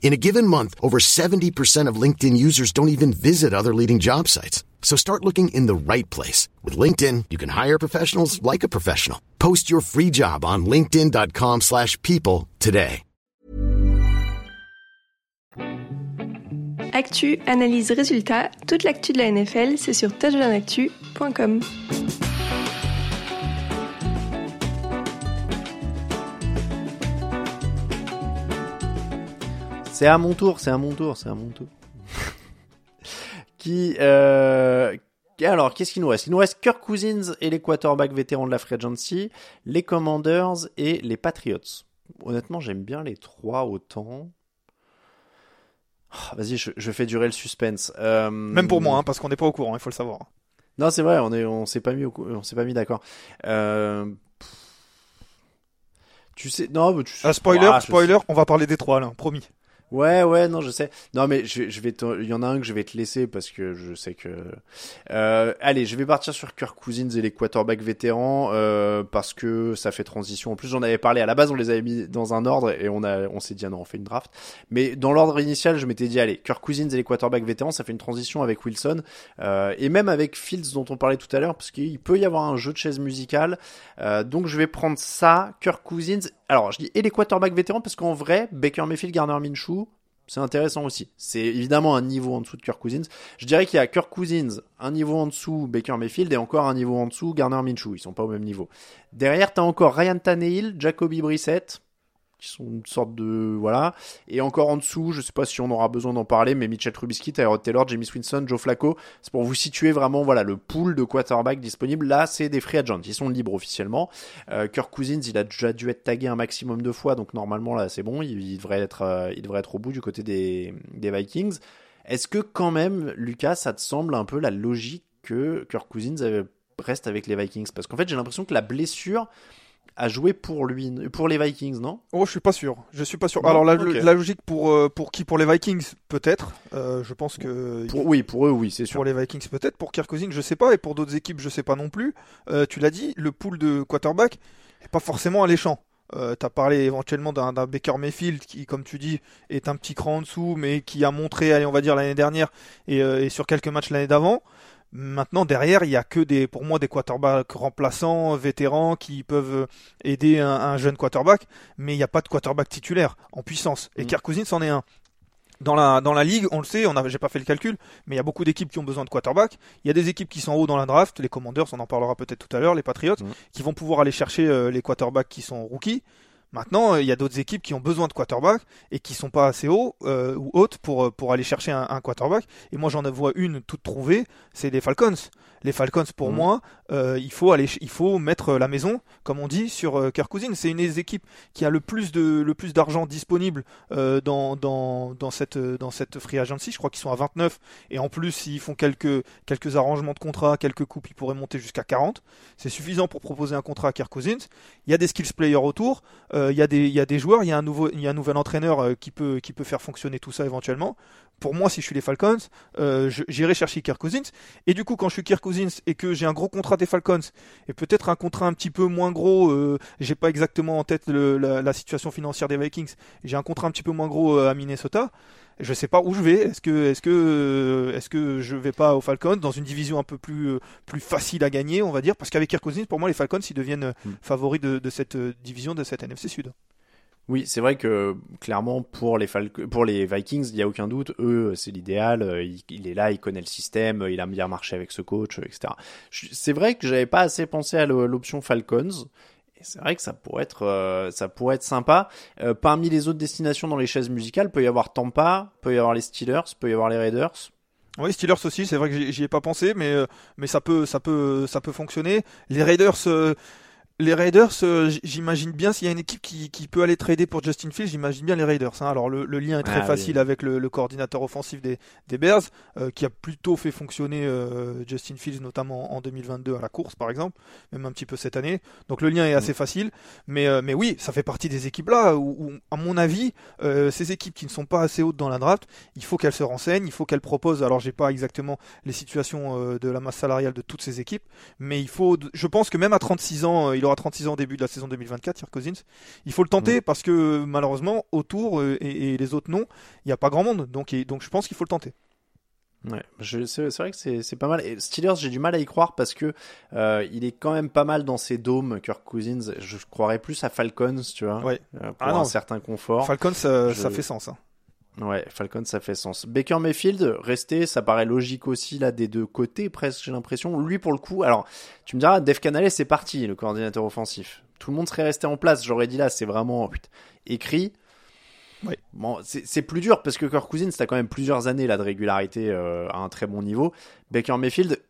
In a given month, over 70% of LinkedIn users don't even visit other leading job sites. So start looking in the right place. With LinkedIn, you can hire professionals like a professional. Post your free job on linkedin.com/people slash people today. Actu, analyse, résultat, toute l'actu de la NFL, c'est sur touchdownactu.com. C'est à mon tour, c'est à mon tour, c'est à mon tour. *laughs* qui, euh, alors, qu'est-ce qu'il nous reste? Il nous reste Kirk Cousins et les quarterbacks vétérans de la Free Agency, les Commanders et les Patriots. Honnêtement, j'aime bien les trois autant. Ah, Vas-y, je, je fais durer le suspense. Euh, Même pour moi, hein, parce qu'on n'est pas au courant, il faut le savoir. Non, c'est vrai, on est, on s'est pas mis, au cou- on s'est pas mis d'accord. Euh. Tu sais, non, mais tu sais. Ah, spoiler, Ah, spoiler, on va parler des trois là, promis. Ouais, ouais, non, je sais. Non, mais je, je vais il y en a un que je vais te laisser parce que je sais que. Euh, allez, je vais partir sur Kirk Cousins et les quarterbacks vétérans euh, parce que ça fait transition. En plus, j'en avais parlé à la base, on les avait mis dans un ordre et on a, on s'est dit ah non, on fait une draft. Mais dans l'ordre initial, je m'étais dit allez, Kirk Cousins et les quarterbacks vétérans, ça fait une transition avec Wilson euh, et même avec Fields dont on parlait tout à l'heure parce qu'il peut y avoir un jeu de chaise musicale. Euh, donc je vais prendre ça, Kirk Cousins. Alors je dis et les quarterbacks vétérans parce qu'en vrai, Baker Mayfield, Garner Minshew, c'est intéressant aussi. C'est évidemment un niveau en dessous de Kirk Cousins. Je dirais qu'il y a Kirk Cousins, un niveau en dessous Baker Mayfield et encore un niveau en dessous Garner Minshew. Ils sont pas au même niveau. Derrière, t'as encore Ryan Tannehill, Jacoby Brissett, qui sont une sorte de voilà. Et encore en dessous, je sais pas si on aura besoin d'en parler, mais Mitchell Trubisky, Tyrod Taylor, Jamie Winston, Joe Flacco, c'est pour vous situer vraiment voilà le pool de quarterbacks disponibles. Là, c'est des free agents, ils sont libres officiellement. Euh, Kirk Cousins, il a déjà dû être tagué un maximum de fois, donc normalement là, c'est bon, il, il devrait être, euh, il devrait être au bout du côté des, des Vikings. Est-ce que quand même, Lucas, ça te semble un peu la logique que Kirk Cousins euh, reste avec les Vikings? Parce qu'en fait, j'ai l'impression que la blessure a joué pour lui, pour les Vikings, non? Oh, je suis pas sûr. Je suis pas sûr. Non Alors la, logique pour euh, pour qui? Pour les Vikings peut-être. Euh, je pense que pour, Oui, pour eux, oui, c'est sûr. Pour les Vikings peut-être, pour Kirk Cousins je sais pas, et pour d'autres équipes je sais pas non plus. Euh, tu l'as dit, le pool de quarterback est pas forcément alléchant. Euh, T'as parlé éventuellement d'un Baker Mayfield qui, comme tu dis, est un petit cran en dessous, mais qui a montré, allez, on va dire l'année dernière et, et sur quelques matchs l'année d'avant. Maintenant derrière, il y a que des, pour moi, des quarterbacks remplaçants, vétérans, qui peuvent aider un, un jeune quarterback, mais il n'y a pas de quarterback titulaire en puissance. Et Mm. Kirk Cousins en est un. Dans la, dans la ligue, on le sait, on j'ai pas fait le calcul, mais il y a beaucoup d'équipes qui ont besoin de quarterback. Il y a des équipes qui sont haut dans la draft, les Commanders, on en parlera peut-être tout à l'heure, les Patriots, Mhm. qui vont pouvoir aller chercher euh, les quarterbacks qui sont rookies. Maintenant, euh, il y a d'autres équipes qui ont besoin de quarterback et qui sont pas assez hauts euh, ou hautes pour, euh, pour aller chercher un, un quarterback. Et moi, j'en vois une toute trouvée, c'est les Falcons. Les Falcons, pour Mhm. moi, euh, il faut aller, il faut mettre la maison, comme on dit, sur euh, Kirk Cousins. C'est une des équipes qui a le plus de, le plus d'argent disponible euh, dans, dans, dans cette, dans cette free agency. Je crois qu'ils sont à 29 et en plus, s'ils font quelques, quelques arrangements de contrat, quelques coupes, ils pourraient monter jusqu'à 40. C'est suffisant pour proposer un contrat à Kirk Cousins. Il y a des skills players autour, euh, il y a des, il y a des joueurs, il y a un nouveau, il y a un nouvel entraîneur qui peut, qui peut faire fonctionner tout ça éventuellement. Pour moi, si je suis les Falcons, euh, j'irai chercher Kirk Cousins. Et du coup, quand je suis Kirk Cousins et que j'ai un gros contrat des Falcons et peut-être un contrat un petit peu moins gros, euh, j'ai pas exactement en tête le- la, la situation financière des Vikings. J'ai un contrat un petit peu moins gros euh, à Minnesota. Je sais pas où je vais. Est-ce que, est-ce que, euh, est-ce que je vais pas aux Falcons dans une division un peu plus, plus facile à gagner, on va dire, parce qu'avec Kirk Cousins, pour moi, les Falcons, ils deviennent Mm. favoris de, de cette division de cette NFC Sud. Oui, c'est vrai que clairement pour les Falc- pour les Vikings, il y a aucun doute, eux c'est l'idéal, euh, il, est là, il connaît le système, il a bien marché avec ce coach, euh, etc. C'est vrai que j'avais pas assez pensé à l'option Falcons. Et c'est vrai que ça pourrait être, euh, ça pourrait être sympa. Parmi les autres destinations dans les chaises musicales, peut y avoir Tampa, peut y avoir les Steelers, peut y avoir les Raiders. Oui, Steelers aussi, c'est vrai que j'y ai pas pensé, mais, ça peut, ça peut, ça peut fonctionner. Les Raiders, les Raiders, euh, j'imagine bien s'il y a une équipe qui, qui peut aller trader pour Justin Fields, j'imagine bien les Raiders. hein. Alors le, le lien est très Ah, facile oui. avec le, le coordinateur offensif des, des Bears, euh, qui a plutôt fait fonctionner euh, Justin Fields, notamment en 2022 à la course, par exemple, même un petit peu cette année. Donc le lien est assez facile, mais, mais oui, ça fait partie des équipes là où, où, à mon avis, ces équipes qui ne sont pas assez hautes dans la draft, il faut qu'elles se renseignent, il faut qu'elles proposent. Alors j'ai pas exactement les situations de la masse salariale de toutes ces équipes, mais il faut, je pense que même à 36 ans, il aura 36 ans au début de la saison 2024, Kirk Cousins, il faut le tenter parce que malheureusement autour euh, et, et les autres non, il n'y a pas grand monde, donc, et- donc je pense qu'il faut le tenter. Ouais, c'est vrai que c'est c'est pas mal. Et Steelers, j'ai du mal à y croire parce que euh, il est quand même pas mal dans ses dômes, Kirk Cousins. Je croirais plus à Falcons, tu vois, Ouais. euh, pour Ah non. un certain confort. Falcons, ça, Je- ça fait sens. hein. Ouais, Falcons, ça fait sens. Baker Mayfield, rester, ça paraît logique aussi là des deux côtés, presque, j'ai l'impression. Lui, pour le coup, alors, tu me diras, Dave Canales, c'est parti, le coordinateur offensif. Tout le monde serait resté en place, j'aurais dit là, c'est vraiment putain, écrit. Ouais. Bon, c'est c'est plus dur parce que Kirk Cousins, t'as quand même plusieurs années là de régularité euh, à un très bon niveau. Baker Mayfield,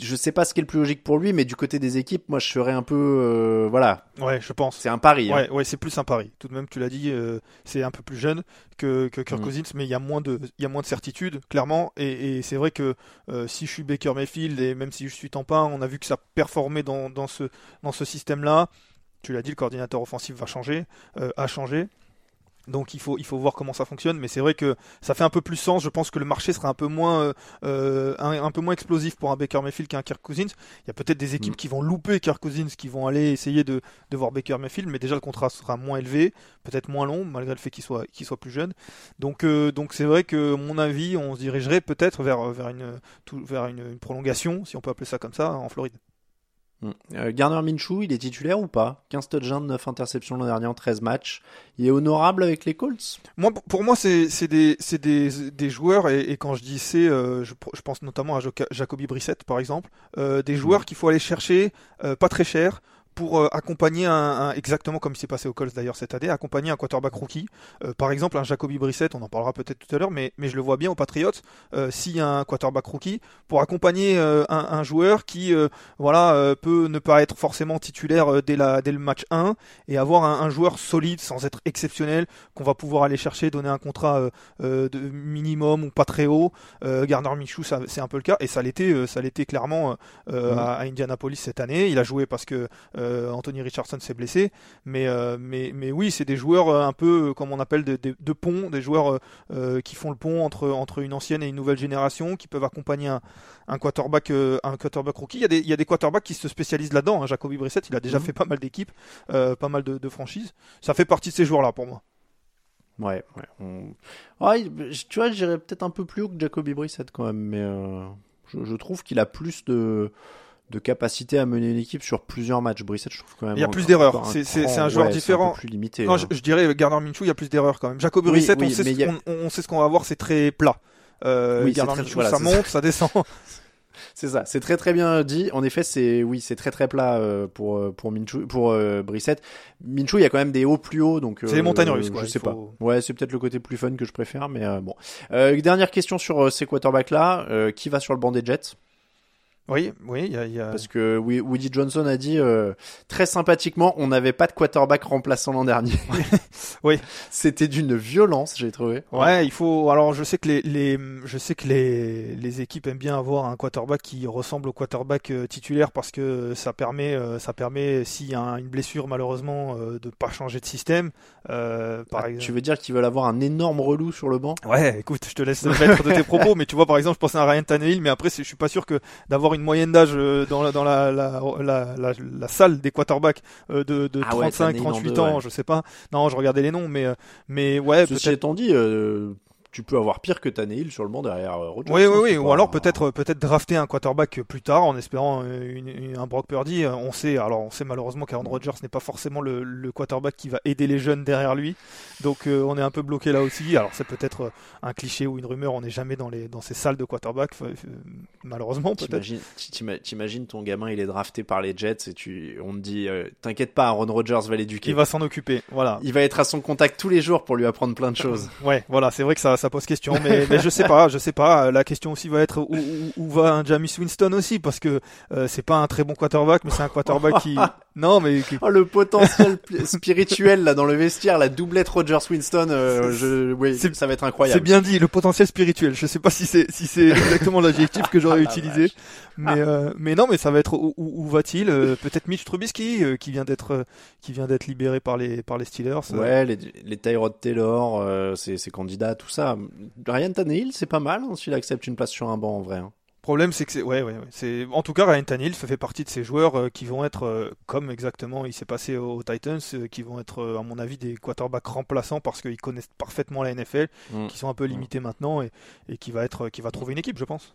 je sais pas ce qui est le plus logique pour lui, mais du côté des équipes, moi, je serais un peu, euh, voilà, Ouais, je pense. c'est un pari. hein. Ouais, ouais, c'est plus un pari. Tout de même, tu l'as dit, euh, c'est un peu plus jeune que, que Kirk Mhm. Cousins, mais il y a moins de, il y a moins de certitude, clairement. Et, et c'est vrai que euh, si je suis Baker Mayfield et même si je suis Tampa, on a vu que ça performait dans, dans ce, dans ce système-là. Tu l'as dit, le coordinateur offensif va changer, euh, a changé. Donc il faut, il faut voir comment ça fonctionne, mais c'est vrai que ça fait un peu plus sens. Je pense que le marché sera un peu moins, euh, euh, un, un peu moins explosif pour un Baker Mayfield qu'un Kirk Cousins. Il y a peut-être des équipes Mm. qui vont louper Kirk Cousins, qui vont aller essayer de, de voir Baker Mayfield, mais déjà le contrat sera moins élevé, peut-être moins long, malgré le fait qu'il soit, qu'il soit plus jeune. Donc, euh, donc c'est vrai que mon avis, on se dirigerait peut-être vers, vers, une, tout- vers une, une prolongation, si on peut appeler ça comme ça, en Floride. Mm. Euh, Garner Minshew, il est titulaire ou pas? 15 touchdowns, 9 interceptions l'an dernier en 13 matchs. Il est honorable avec les Colts? Moi, pour moi, c'est des, c'est des, des joueurs, et, et quand je dis c'est, euh, je, je pense notamment à Jacoby Brissett, par exemple, euh, des joueurs qu'il faut aller chercher, pas très cher, pour euh, accompagner un, un- exactement comme il s'est passé au Colts d'ailleurs cette année, accompagner un quarterback rookie. Euh, par exemple, un Jacoby Brissett, on en parlera peut-être tout à l'heure, mais, mais je le vois bien aux Patriots, euh, s'il y a un quarterback rookie, pour accompagner euh, un, un joueur qui voilà, peut ne pas être forcément titulaire dès, la, dès le match 1 et avoir un, un joueur solide sans être exceptionnel qu'on va pouvoir aller chercher, donner un contrat de minimum ou pas très haut. Gardner Minshew, ça, c'est un peu le cas et ça l'était, ça l'était clairement à, à Indianapolis cette année. Il a joué parce que euh, Anthony Richardson s'est blessé, mais euh, mais mais oui, c'est des joueurs euh, un peu comme on appelle de, de, de pont, des joueurs euh, qui font le pont entre entre une ancienne et une nouvelle génération, qui peuvent accompagner un, un quarterback un quarterback rookie. Il y a des il y a des quarterbacks qui se spécialisent là-dedans. Hein. Jacoby Brissett, il a déjà Mhm. fait pas mal d'équipes, pas mal de, de franchises. Ça fait partie de ces joueurs-là pour moi. Ouais, ouais. on- Ah, tu vois, j'irais peut-être un peu plus haut que Jacoby Brissett quand même, mais euh, je, je trouve qu'il a plus de, de capacité à mener une équipe sur plusieurs matchs. Brissett, je trouve quand même. Il y a plus d'erreurs. C'est- un joueur ouais, différent. peu plus limité. Non, hein. je, je dirais Gardner Minshew, il y a plus d'erreurs quand même. Jacoby Oui, Brissett, oui, on, sait a- on, on sait ce qu'on va voir, c'est très plat. Euh, Oui, très- voilà, ça monte, ça descend. *laughs* C'est ça, c'est très très bien dit. En effet, c'est oui, c'est très très plat euh, pour euh, pour Minshew, pour euh, Brissett. Minshew, il y a quand même des hauts plus hauts, donc C'est les montagnes russes, quoi, Je sais faut- pas. Ouais, c'est peut-être le côté plus fun que je préfère, mais bon. Dernière question sur ces quarterbacks là, qui va sur le banc des Jets? Oui, oui, il y a. y a- Parce que Woody Johnson a dit euh, très sympathiquement, on n'avait pas de quarterback remplaçant l'an dernier. *laughs* Oui. C'était d'une violence, j'ai trouvé. Ouais, il faut. Alors, je sais que les, les je sais que les, les équipes aiment bien avoir un quarterback qui ressemble au quarterback euh, titulaire parce que ça permet, euh, ça permet s'il y a un- une blessure malheureusement euh, de pas changer de système. Euh, par Ah, exemple. Tu veux dire qu'ils veulent avoir un énorme relou sur le banc? Ouais, écoute, je te laisse *laughs* mettre de tes propos, mais tu vois, par exemple, je pensais à Ryan Tannehill, mais après, je suis pas sûr que d'avoir une moyenne d'âge euh, dans, la, dans la, la, la, la, la salle des quarterbacks euh, de, de Ah ouais, 35, Tannehill en 38 deux, ans, ouais. je sais pas. Non, je regardais les noms, mais, euh, mais ouais, Ceci étant dit, euh, tu peux avoir pire que Tannehill sur le banc derrière euh, Rodgers. Oui, hein, oui, c'est oui. Ou alors peut-être, peut-être drafter un quarterback plus tard en espérant euh, une, une- un Brock Purdy. Euh, On sait, alors on sait malheureusement qu'Aaron Rodgers n'est pas forcément le, le quarterback qui va aider les jeunes derrière lui. Donc euh, on est un peu bloqué là aussi. Alors c'est peut-être euh, un cliché ou une rumeur. On n'est jamais dans les dans ces salles de quarterback, euh, malheureusement peut-être. T'imagines, t'ima- t'imagines ton gamin, il est drafté par les Jets et tu, on te dit, euh, t'inquiète pas, Aaron Rodgers va l'éduquer. Qui va s'en occuper. Voilà. Il va être à son contact tous les jours pour lui apprendre plein de choses. *laughs* Ouais, voilà, c'est vrai que ça, ça pose question, mais, mais je sais pas, je sais pas. La question aussi va être où, où, où va un Jamis Winston aussi, parce que euh, c'est pas un très bon quarterback, mais c'est un quarterback qui, *laughs* non, mais qui- Oh, le potentiel pi- spirituel là dans le vestiaire, la doublette Rogers-Winston, euh, je, oui, c'est- ça va être c'est incroyable. bien dit, le potentiel spirituel. Je sais pas si c'est si c'est exactement l'adjectif que j'aurais Ah, utilisé, mais euh, mais non, mais ça va être où, va-t-il Euh, Peut-être Mitch Trubisky euh, qui vient d'être euh, qui vient d'être libéré par les par les Steelers. euh. Ouais, les, les Tyrod Taylor, euh, ses candidats, tout ça. Ryan Tannehill, c'est pas mal hein, s'il accepte une place sur un banc en vrai. hein. problème, c'est que c'est, ouais, ouais, ouais, c'est, en tout cas, Ryan Tannehill fait partie de ces joueurs euh, qui vont être, euh, comme exactement il s'est passé aux Titans, euh, qui vont être, à mon avis, des quarterbacks remplaçants parce qu'ils connaissent parfaitement la NFL, Mm. qui sont un peu limités maintenant et, et qui va être, qui va trouver une équipe, je pense.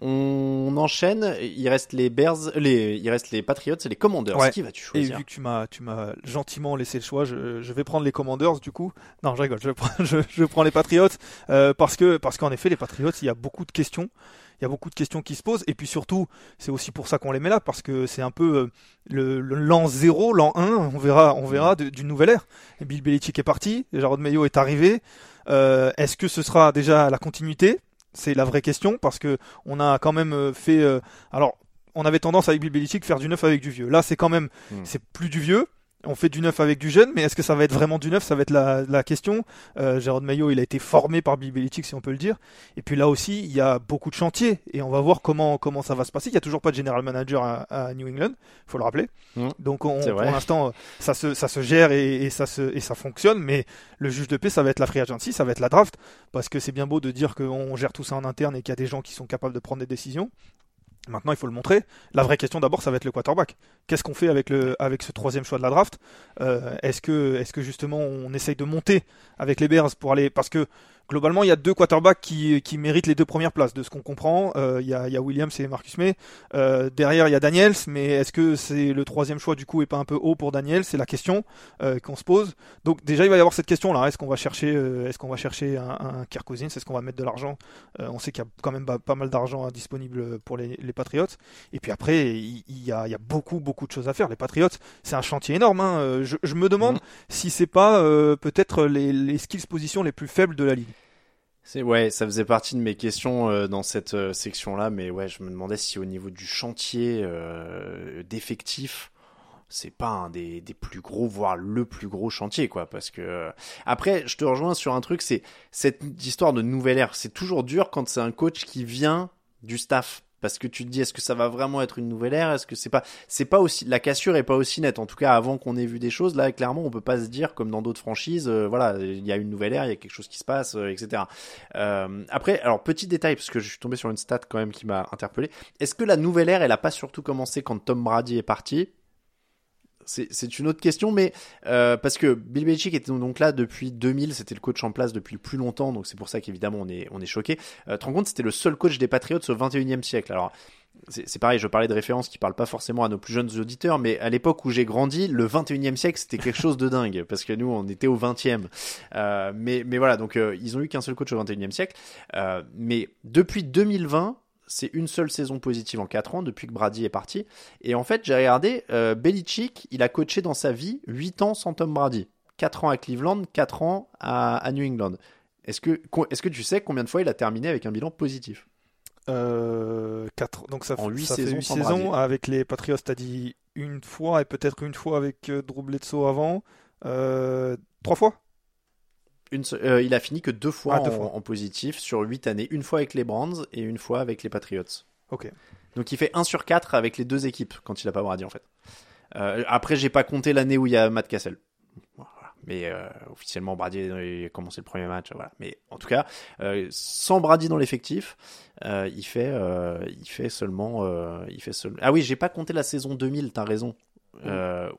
On enchaîne. Il reste les Bears, les, il reste les Patriots et les Commanders. Ouais. Qui vas-tu Et choisir vu que tu m'as, tu m'as gentiment laissé le choix, je, je vais prendre les Commanders du coup. Non, je rigole, je prends, *laughs* je, je prends les Patriots euh, parce que, parce qu'en effet, les Patriots, il y a beaucoup de questions. Il y a beaucoup de questions qui se posent et puis surtout, c'est aussi pour ça qu'on les met là parce que c'est un peu euh, le, le l'an 0, l'an 1, on verra, on verra d'une nouvelle ère. Et Bill Belichick est parti, Jarod Mayo est arrivé. Euh, est-ce que ce sera déjà la continuité? C'est la vraie question parce que on a quand même euh, fait. euh, alors, on avait tendance avec Bill Belichick faire du neuf avec du vieux. Là, c'est quand même, Mm. c'est plus du vieux. On fait du neuf avec du jeune, mais est-ce que ça va être vraiment du neuf? Ça va être la, la question. Euh, Jérôme Maillot, il a été formé par Bill Belichick, si on peut le dire. Et puis là aussi, il y a beaucoup de chantiers, et on va voir comment comment ça va se passer. Il y a toujours pas de general manager à, à New England, faut le rappeler. Mm. Donc on, pour l'instant, ça se ça se gère et, et ça se et ça fonctionne. Mais le juge de paix, ça va être la free agency, ça va être la draft, parce que c'est bien beau de dire qu'on gère tout ça en interne et qu'il y a des gens qui sont capables de prendre des décisions. Maintenant, il faut le montrer. La vraie question d'abord, ça va être le quarterback. Qu'est-ce qu'on fait avec ce troisième choix de la draft? Euh, Est-ce que est-ce que justement on essaye de monter avec les Bears pour aller parce que globalement il y a deux quarterbacks qui qui méritent les deux premières places de ce qu'on comprend. Euh, Il y a il y a Williams et Marcus May. Euh, derrière il y a Daniels, mais est-ce que c'est le troisième choix du coup est pas un peu haut pour Daniels? C'est la question euh, qu'on se pose. Donc déjà il va y avoir cette question là. Est-ce qu'on va chercher euh, est-ce qu'on va chercher un, un Kirk Cousins? Est-ce qu'on va mettre de l'argent? Euh, On sait qu'il y a quand même pas, mal d'argent hein, disponible pour les, les Patriots. Et puis après il, il y a il y a beaucoup beaucoup de choses à faire. Les Patriots c'est un chantier énorme. hein. Je, je me demande Mhm. si c'est pas euh, peut-être les, les skills positions les plus faibles de la ligue. C'est ouais, ça faisait partie de mes questions euh, dans cette euh, section-là, mais ouais, je me demandais si au niveau du chantier euh, d'effectifs, c'est pas un des, des plus gros, voire le plus gros chantier, quoi. Parce que euh, après, je te rejoins sur un truc, c'est cette histoire de nouvelle ère. C'est toujours dur quand c'est un coach qui vient du staff. Parce que tu te dis, est-ce que ça va vraiment être une nouvelle ère? Est-ce que c'est pas, c'est pas aussi, la cassure est pas aussi nette. En tout cas, avant qu'on ait vu des choses, là, clairement, on peut pas se dire comme dans d'autres franchises, euh, voilà, il y a une nouvelle ère, il y a quelque chose qui se passe, euh, etc. Euh, après, alors petit détail parce que je suis tombé sur une stat quand même qui m'a interpellé. Est-ce que la nouvelle ère, elle a pas surtout commencé quand Tom Brady est parti? C'est une autre question, mais euh, parce que Bill Belichick était donc là depuis 2000, c'était le coach en place depuis le plus longtemps, donc c'est pour ça qu'évidemment on est on est choqué. Euh, te rends compte, c'était le seul coach des Patriots au 21e siècle. Alors c'est pareil, je parlais de références qui parlent pas forcément à nos plus jeunes auditeurs, mais à l'époque où j'ai grandi, le 21e siècle c'était quelque chose de dingue parce que nous on était au 20e. Euh, mais mais voilà, donc euh, ils ont eu qu'un seul coach au 21e siècle. Mais depuis 2020, c'est une seule saison positive en 4 ans depuis que Brady est parti. Et en fait, j'ai regardé, euh, Belichick, il a coaché dans sa vie 8 ans sans Tom Brady. 4 ans à Cleveland, 4 ans à, à New England. Est-ce que, est-ce que tu sais combien de fois il a terminé avec un bilan positif? Euh, quatre, donc ça, En fait- huit ça fait saisons huit sans saisons. Brady. Avec les Patriots, t'as dit une fois et peut-être une fois avec euh, Drew Bledsoe avant. Euh, trois fois une, euh, Il a fini que deux fois, Ah, deux en, fois. en positif sur 8 années. Une fois avec les Brands et une fois avec les Patriots. Ok. Donc il fait 1 sur 4 avec les deux équipes quand il a pas Brady en fait. Euh, après, j'ai pas compté l'année où il y a Matt Cassel. Voilà. Mais euh, officiellement, Brady il a commencé le premier match. Voilà. Mais en tout cas, sans Brady dans l'effectif, il fait, il fait seulement, il fait seul. Ah oui, j'ai pas compté la saison 2000. T'as raison.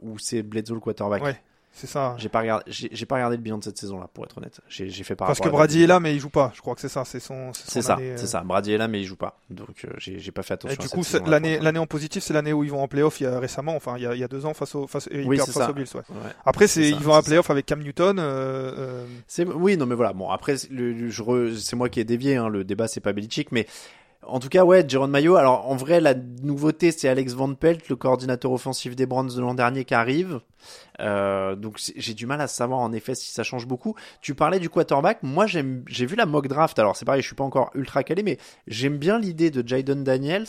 Où c'est Bledsoe le quarterback. Ouais, c'est ça. J'ai pas regardé, j'ai pas regardé le bilan de cette saison-là, pour être honnête. J'ai fait par Parce que Brady est là, mais il joue pas. Je crois que c'est ça. C'est son. C'est ça, année, euh, c'est ça. Brady est là, mais il joue pas. Donc euh, j'ai pas fait Et attention. du à cette coup, c'est- l'année l'année en positif, c'est l'année où ils vont en playoff il y a récemment, enfin il y a, il y a deux ans face au face, ils Oui, c'est face ça. aux Bills. Ouais. Ouais. Après, c'est C'est ils vont en c'est playoff avec Cam Newton. euh, euh, C'est oui, non mais voilà. Bon après le, le- c'est moi qui ai dévié. Hein, le débat c'est pas Belichick, mais en tout cas ouais, Jérôme Mayo. Alors en vrai la nouveauté c'est Alex Van Pelt, le coordinateur offensif des Browns de l'an dernier qui arrive. Euh, donc j'ai du mal à savoir en effet si ça change beaucoup. Tu parlais du quarterback. Moi j'ai vu la mock draft. Alors c'est pareil, je suis pas encore ultra calé, mais j'aime bien l'idée de Jaden Daniels.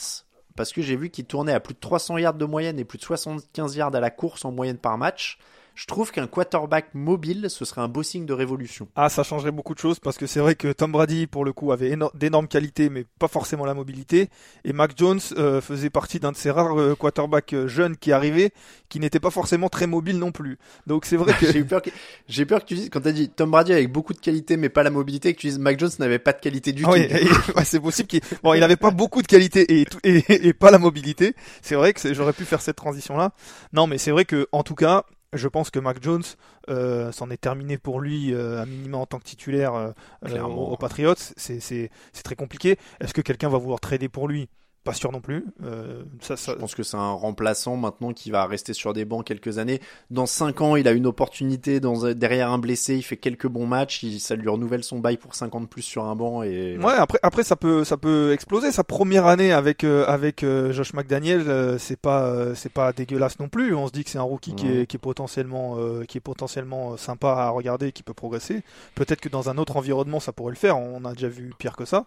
Parce que j'ai vu qu'il tournait à plus de 300 yards de moyenne et plus de 75 yards à la course en moyenne par match. Je trouve qu'un quarterback mobile, ce serait un beau signe de révolution. Ah, ça changerait beaucoup de choses parce que c'est vrai que Tom Brady, pour le coup, avait d'énormes qualités, mais pas forcément la mobilité. Et Mac Jones euh, faisait partie d'un de ces rares euh, quarterbacks euh, jeunes qui arrivaient, qui n'était pas forcément très mobile non plus. Donc c'est vrai *laughs* que j'ai eu peur que j'ai peur que tu dises quand t'as dit Tom Brady avec beaucoup de qualités mais pas la mobilité, que tu dises Mac Jones n'avait pas de qualité du ah tout. *laughs* Oui, c'est possible qu'il bon, il avait pas beaucoup de qualité et, et, et pas la mobilité. C'est vrai que j'aurais pu faire cette transition là. Non, mais c'est vrai que en tout cas je pense que Mac Jones, euh, c'en est terminé pour lui, euh, à minima en tant que titulaire euh, euh aux, aux Patriots. C'est très compliqué. Est-ce que quelqu'un va vouloir trader pour lui? Pas sûr non plus. Euh, ça, ça... Je pense que c'est un remplaçant maintenant qui va rester sur des bancs quelques années. Dans 5 ans, il a une opportunité dans, derrière un blessé, il fait quelques bons matchs, il, ça lui renouvelle son bail pour 50 plus sur un banc. Et... Ouais, après, après ça, peut, ça peut exploser. Sa première année avec, euh, avec euh, Josh McDaniel, c'est pas, c'est pas dégueulasse non plus. On se dit que c'est un rookie qui, est, qui est potentiellement, qui est potentiellement sympa à regarder, qui peut progresser. Peut-être que dans un autre environnement, ça pourrait le faire. On a déjà vu pire que ça.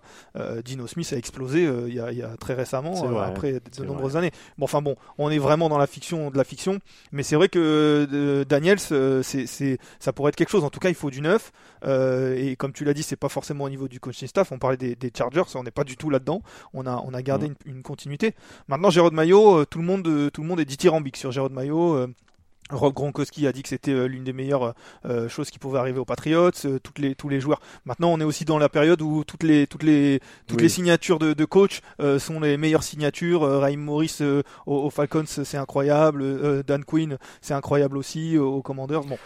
Dino Smith a explosé il y, a, y a très récemment, euh, après de, nombreuses années. Bon, enfin bon, on est vraiment dans la fiction de la fiction, mais c'est vrai que euh, Daniels, euh, c'est, ça pourrait être quelque chose. En tout cas, il faut du neuf. et comme tu l'as dit, c'est pas forcément au niveau du coaching staff. On parlait des, Chargers, on n'est pas du tout là-dedans. On a, on a gardé mm. une, continuité. Maintenant, Jérôme Maillot, tout le monde, tout le monde est dithyrambique sur Jérôme Maillot. Rob Gronkowski a dit que c'était euh, l'une des meilleures euh, euh, choses qui pouvaient arriver aux Patriots. toutes les, tous les joueurs. Maintenant, on est aussi dans la période où toutes les, toutes les, toutes les signatures de, de coach sont les meilleures signatures. Raheem Morris aux, Falcons, c'est incroyable. Dan Quinn, c'est incroyable aussi aux Commanders. Bon,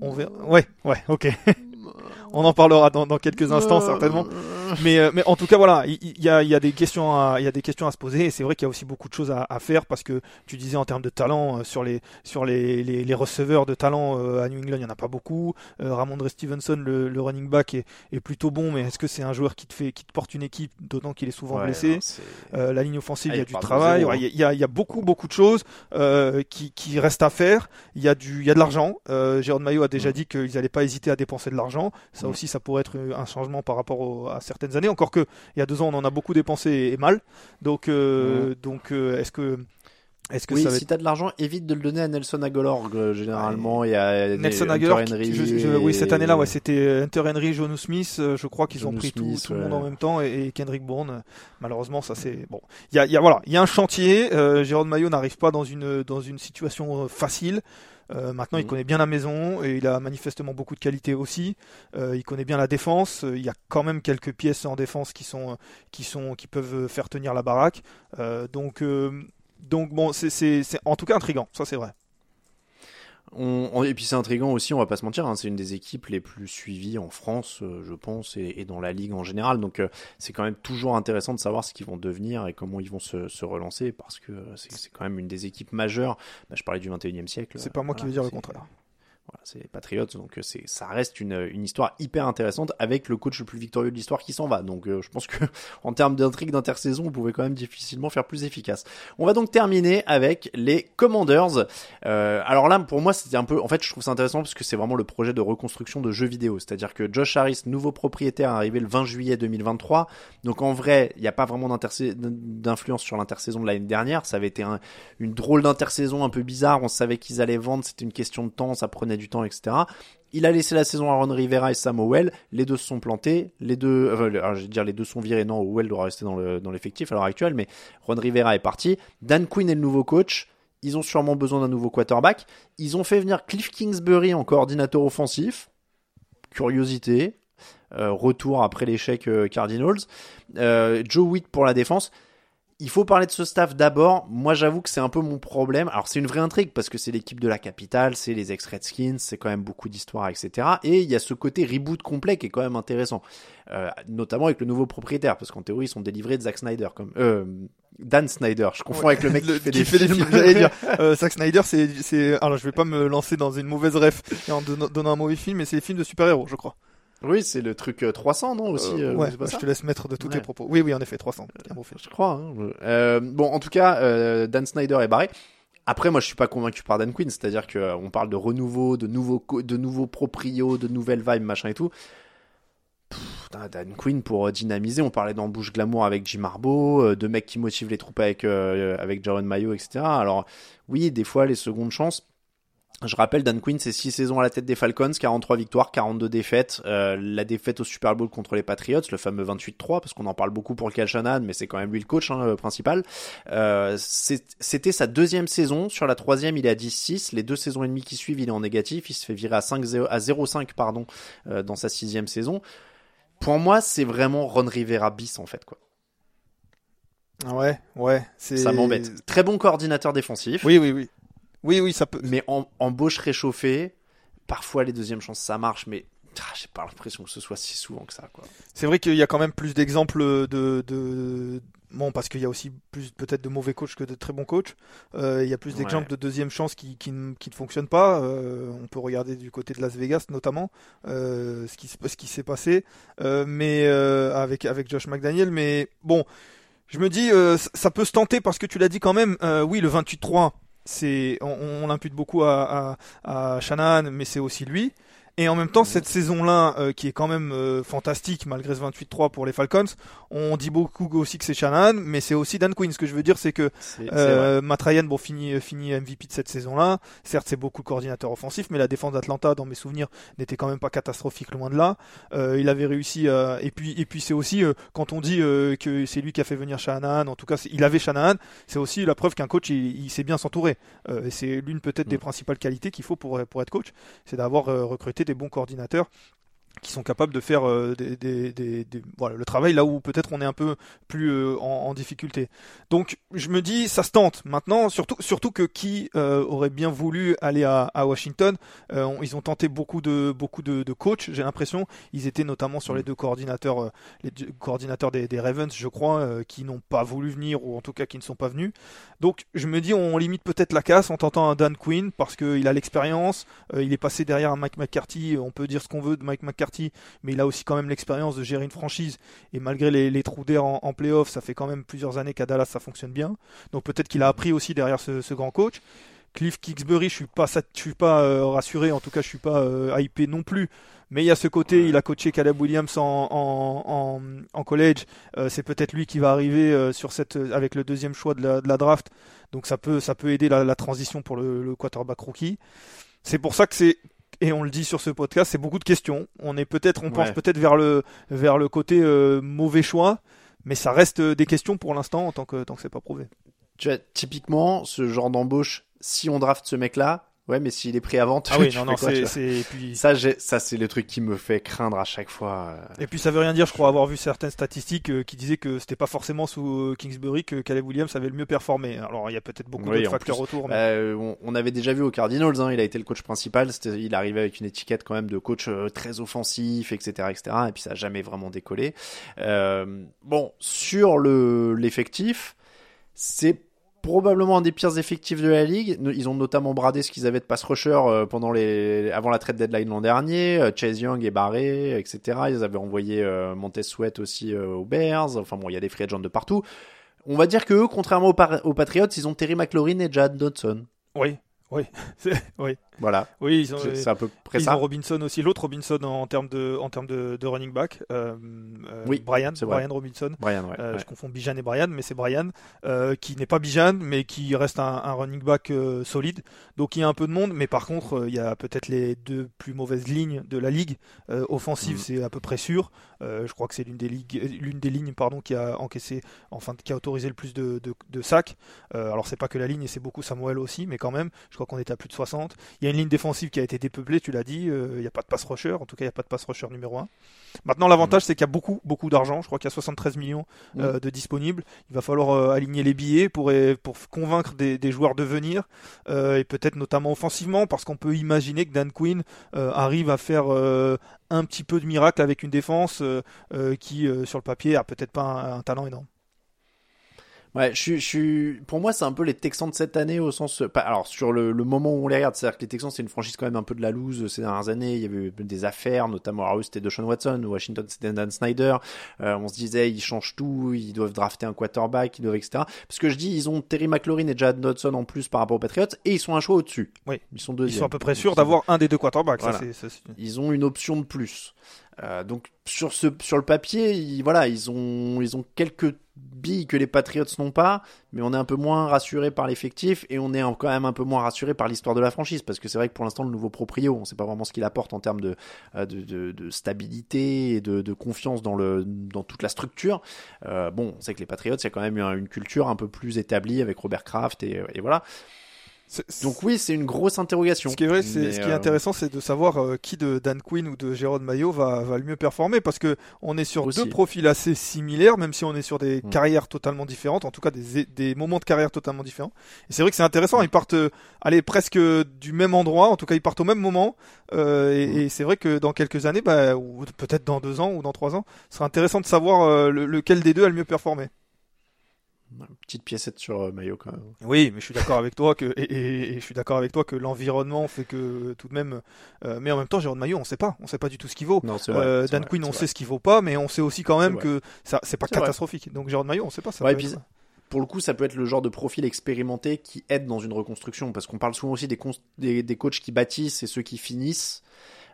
on verra. Ouais, ouais, ok. *laughs* on en parlera dans, dans quelques instants certainement. Mais, euh, mais en tout cas, voilà, il y, a, y, a des questions à, y a des questions à se poser et c'est vrai qu'il y a aussi beaucoup de choses à, à, faire parce que tu disais en termes de talent, euh, sur les, sur les, les, les receveurs de talent euh, à New England, il n'y en a pas beaucoup. Ramondre Stevenson, le, le, running back, est, est plutôt bon, mais est-ce que c'est un joueur qui te, fait, qui te porte une équipe, d'autant qu'il est souvent blessé? La ligne offensive, il y a ah, du travail. Il y, a, y, a, beaucoup, beaucoup de choses qui, qui restent à faire. Il y a, du, y a de l'argent. Jérôme Maillot a déjà mm. dit qu'ils n'allaient pas hésiter à dépenser de l'argent. Ça mm. aussi, ça pourrait être un changement par rapport à certains années. Encore que il y a deux ans, on en a beaucoup dépensé et, mal. Donc, euh, donc, euh, est-ce que est-ce que oui, si t'as de l'argent, évite de le donner à Nelson Aguilar euh, généralement et à Nelson Aguilar. oui, cette année-là, ouais, c'était Hunter Henry, John Smith. je crois qu'ils ont pris tout, tout, le monde en même temps et, Kendrick Bourne. Malheureusement, ça c'est bon. Il y a, y a, voilà, il y a un chantier. Euh, Jérôme Maillot n'arrive pas dans une dans une situation facile. Euh, maintenant, il mhm. connaît bien la maison et il a manifestement beaucoup de qualité aussi. Euh, il connaît bien la défense. Il y a quand même quelques pièces en défense qui sont qui sont qui peuvent faire tenir la baraque. Euh, donc donc bon, c'est en tout cas intrigant. Ça, c'est vrai et puis c'est intriguant aussi, on va pas se mentir, hein, c'est une des équipes les plus suivies en France, euh, je pense, et, dans la ligue en général. Donc euh, c'est quand même toujours intéressant de savoir ce qu'ils vont devenir et comment ils vont se, se relancer, parce que c'est quand même une des équipes majeures. Bah, je parlais du 21e siècle. C'est pas moi qui veux dire le contraire. Voilà, c'est Patriots, donc euh, c'est ça reste une, une histoire hyper intéressante avec le coach le plus victorieux de l'histoire qui s'en va. Donc euh, je pense que *laughs* en termes d'intrigue d'intersaison, on pouvait quand même difficilement faire plus efficace. On va donc terminer avec les Commanders. Euh, alors là, pour moi, c'était un peu, en fait, je trouve ça intéressant parce que c'est vraiment le projet de reconstruction de jeux vidéo. C'est-à-dire que Josh Harris, nouveau propriétaire, arrivé le 20 juillet 2023. Donc en vrai, il n'y a pas vraiment d'influence sur l'intersaison de l'année dernière. Ça avait été une drôle d'intersaison un peu bizarre. On savait qu'ils allaient vendre, c'était une question de temps, ça prenait du temps, etc. Il a laissé la saison à Ron Rivera et Sam Howell. Les deux se sont plantés. Les deux, dire les deux sont virés. Non, Howell doit rester dans l'effectif à l'heure actuelle, mais Ron Rivera est parti. Dan Quinn est le nouveau coach. Ils ont sûrement besoin d'un nouveau quarterback. Ils ont fait venir Cliff Kingsbury en coordinateur offensif. Curiosité. Euh, retour après l'échec euh, Cardinals. Euh, Joe Witt pour la défense il faut parler de ce staff d'abord. Moi, j'avoue que c'est un peu mon problème. Alors, c'est une vraie intrigue parce que c'est l'équipe de la capitale, c'est les ex-Redskins, c'est quand même beaucoup d'histoires, etc. Et il y a ce côté reboot complet qui est quand même intéressant. Euh, notamment avec le nouveau propriétaire, parce qu'en théorie, ils sont délivrés de Zack Snyder. Comme, euh, Dan Snyder, je confonds avec le mec qui fait des films. dire. Euh, Zack Snyder, c'est, c'est, alors je vais pas me lancer dans une mauvaise ref en donnant un mauvais film, mais c'est les films de super-héros, je crois. Oui, c'est le truc 300, euh, non aussi euh, Ouais, je te laisse mettre de tous tes propos. Oui, oui, en effet, 300. je crois. Hein. bon, en tout cas, Dan Snyder est barré. Après, moi, je suis pas convaincu par Dan Quinn, c'est-à-dire que on parle de renouveau, de nouveaux, de nouveaux proprios, de nouvelles vibes, machin et tout. Dan Quinn pour dynamiser, on parlait d'embouche glamour avec Jim Harbaugh, de mecs qui motivent les troupes avec avec Jaron Mayo, etc. Alors oui, des fois les secondes chances Je rappelle, Dan Quinn, c'est 6 saisons à la tête des Falcons, 43 victoires, 42 défaites. Euh, la défaite au Super Bowl contre les Patriots, le fameux 28-3, parce qu'on en parle beaucoup pour le Shanahan, mais c'est quand même lui le coach hein, principal. Euh, C'était sa deuxième saison. Sur la troisième, il est à 10-6. Les deux saisons et demie qui suivent, il est en négatif. Il se fait virer à 5 à 0-5 pardon euh, dans sa sixième saison. Pour moi, c'est vraiment Ron Rivera bis en fait quoi. Ouais, ouais, c'est. Ça m'embête. Très bon coordinateur défensif. Oui, oui, oui. Oui, oui, ça peut. Mais en embauche réchauffée, parfois les deuxièmes chances ça marche, mais ah, j'ai pas l'impression que ce soit si souvent que ça. C'est vrai qu'il y a quand même plus d'exemples de, de, Bon, parce qu'il y a aussi plus peut-être de mauvais coachs que de très bons coachs. Euh, il y a plus d'exemples de deuxième chance qui, qui, ne, qui ne fonctionnent pas. Euh, on peut regarder du côté de Las Vegas notamment euh, ce qui, ce qui s'est passé, mais avec avec Josh McDaniel. Mais bon, je me dis ça peut se tenter parce que tu l'as dit quand même. oui, le 28-3 c'est on, on impute beaucoup à, à, à Shanahan, mais c'est aussi lui. Et en même temps, cette saison-là, euh, qui est quand même euh, fantastique, malgré ce 28-3 pour les Falcons, on dit beaucoup aussi que c'est Shanahan, mais c'est aussi Dan Quinn. Ce que je veux dire, c'est que euh, Matt Ryan, bon, finit, finit MVP de cette saison-là. Certes, c'est beaucoup coordinateur offensif, mais la défense d'Atlanta, dans mes souvenirs, n'était quand même pas catastrophique, loin de là. Euh, il avait réussi. et puis, et puis c'est aussi quand on dit que c'est lui qui a fait venir Shanahan. En tout cas, il avait Shanahan. C'est aussi la preuve qu'un coach, il, il, sait bien s'entourer. c'est l'une peut-être des mm. principales qualités qu'il faut pour pour être coach, c'est d'avoir recruté des bons coordinateurs qui sont capables de faire euh, des, voilà, le travail là où peut-être on est un peu plus euh, en, difficulté. Donc je me dis ça se tente. Maintenant, surtout surtout que qui euh, aurait bien voulu aller à, Washington, ils ont tenté beaucoup de beaucoup de, de coachs, j'ai l'impression, ils étaient notamment sur les deux coordinateurs, les coordinateurs des, Ravens, je crois, qui n'ont pas voulu venir ou en tout cas qui ne sont pas venus. Donc je me dis on limite peut-être la casse en tentant un Dan Quinn parce qu'il a l'expérience, il est passé derrière un Mike McCarthy, on peut dire ce qu'on veut de Mike McCarthy mais il a aussi quand même l'expérience de gérer une franchise. Et malgré les, trous d'air en, en playoff, ça fait quand même plusieurs années qu'à Dallas ça fonctionne bien. Donc peut-être qu'il a appris aussi derrière ce, grand coach. Cliff Kingsbury, je suis pas, je suis pas euh, rassuré, en tout cas je suis pas euh, hypé non plus. Mais il y a ce côté, il a coaché Caleb Williams en, en, college. Euh, c'est peut-être lui qui va arriver sur cette, avec le deuxième choix de la, draft. Donc ça peut, ça peut aider la, transition pour le, le quarterback rookie. C'est pour ça que c'est et on le dit sur ce podcast, c'est beaucoup de questions. On est peut-être, on pense peut-être vers le vers le côté euh, mauvais choix, mais ça reste des questions pour l'instant en tant que tant que c'est pas prouvé. Tu vois, typiquement ce genre d'embauche, si on draft ce mec-là, Ouais, mais s'il est pris avant, ah oui, *laughs* non, non, c'est, puis... ça, ça, c'est le truc qui me fait craindre à chaque fois. Euh. Et puis ça veut rien dire. Je crois avoir vu certaines statistiques euh, qui disaient que c'était pas forcément sous euh, Kingsbury que Caleb Williams avait le mieux performé. Alors il y a peut-être beaucoup d'autres facteurs autour. Mais... on, avait déjà vu au Cardinals, hein, il a été le coach principal. Il arrivait avec une étiquette quand même de coach très offensif, etc., etc. Et puis ça a jamais vraiment décollé. bon, sur le l'effectif, c'est probablement un des pires effectifs de la ligue. Ils ont notamment bradé ce qu'ils avaient de pass rusher euh, pendant les, avant la trade deadline l'an dernier. Euh, Chase Young est barré, etc. Ils avaient envoyé euh, Montez Sweat aussi aux Bears. Enfin bon, il y a des free agents de partout. On va dire que eux, contrairement aux, Patriots, ils ont Terry McLaurin et Jad Dodson. Oui, oui, *laughs* oui. Voilà. Oui, ils ont, c'est à peu près ils ça. ont Robinson aussi, l'autre Robinson en termes de, en termes de, de running back. Euh, euh oui, Brian, c'est Brian Robinson. Brian, ouais, euh, Je confonds Bijan et Brian, mais c'est Brian euh, qui n'est pas Bijan, mais qui reste un, un running back solide. Donc il y a un peu de monde, mais par contre il y a peut-être les deux plus mauvaises lignes de la ligue. offensive, mm. c'est à peu près sûr. je crois que c'est l'une des ligues, l'une des lignes, pardon, qui a encaissé, enfin qui a autorisé le plus de, de, de sacs. alors c'est pas que la ligne, et c'est beaucoup Samuel aussi, mais quand même, je crois qu'on était à plus de 60. Il y a une ligne défensive qui a été dépeuplé, tu l'as dit, il euh, n'y a pas de pass rusher, en tout cas il n'y a pas de pass rusher numéro 1. Maintenant l'avantage mm. c'est qu'il y a beaucoup beaucoup d'argent, je crois qu'il y a 73 millions mm. euh, de disponibles, il va falloir euh, aligner les billets pour, pour convaincre des, joueurs de venir, et peut-être notamment offensivement, parce qu'on peut imaginer que Dan Quinn arrive à faire un petit peu de miracle avec une défense qui sur le papier a peut-être pas un talent énorme. Ouais, je, je pour moi, c'est un peu les Texans de cette année au sens, alors sur le, le moment où on les regarde, c'est-à-dire que les Texans, c'est une franchise quand même un peu de la loose ces dernières années. Il y avait eu des affaires, notamment à c'était Deshaun Watson, Washington c'était Dan Snyder. Euh, on se disait, ils changent tout, ils doivent drafter un quarterback, ils doivent etc. Parce que je dis, ils ont Terry McLaurin et Jad Dodson en plus par rapport aux Patriots, et ils sont un choix au-dessus. Oui, ils sont deuxièmes. Ils sont à peu près sûrs d'avoir un des deux quarterbacks. Ça, Ils ont une option de plus. Euh, donc sur ce sur le papier, ils, voilà, ils ont ils ont quelques billes que les Patriots n'ont pas, mais on est un peu moins rassuré par l'effectif et on est quand même un peu moins rassuré par l'histoire de la franchise parce que c'est vrai que pour l'instant le nouveau proprio, on sait pas vraiment ce qu'il apporte en termes de, euh, de, de, stabilité et de, confiance dans, le, dans toute la structure. Euh, bon, on sait que les Patriots, il y a quand même une culture un peu plus établie avec Robert Kraft et, et voilà. C'est- Donc oui, c'est une grosse interrogation. Ce qui est vrai, c'est ce qui est euh, intéressant, c'est de savoir euh, qui de Dan Quinn ou de Jérôme Maillot va, va le mieux performer, parce que on est sur Aussi. deux profils assez similaires, même si on est sur des Mm. carrières totalement différentes, en tout cas des, des moments de carrière totalement différents. Et c'est vrai que c'est intéressant, ils partent, euh, allez, presque du même endroit, en tout cas ils partent au même moment, euh, et, Mm. et c'est vrai que dans quelques années, bah, ou peut-être dans deux ans ou dans trois ans, ce sera intéressant de savoir euh, le- lequel des deux a le mieux performé. Petite piécette sur euh, Maillot quand même. Oui, mais je suis d'accord avec toi que et, et- et je suis d'accord avec toi que l'environnement fait que tout de même. euh, mais en même temps, Jérôme Maillot, on sait pas, on sait pas du tout ce qu'il vaut. Non, vrai. Euh, Dan vrai, Quinn, on vrai. sait ce qu'il vaut pas, mais on sait aussi quand même que ça, c'est pas catastrophique. Donc Jérôme Maillot, on sait pas. Ça Ouais, puis, pour le coup, ça peut être le genre de profil expérimenté qui aide dans une reconstruction, parce qu'on parle souvent aussi des, des, des coachs qui bâtissent et ceux qui finissent.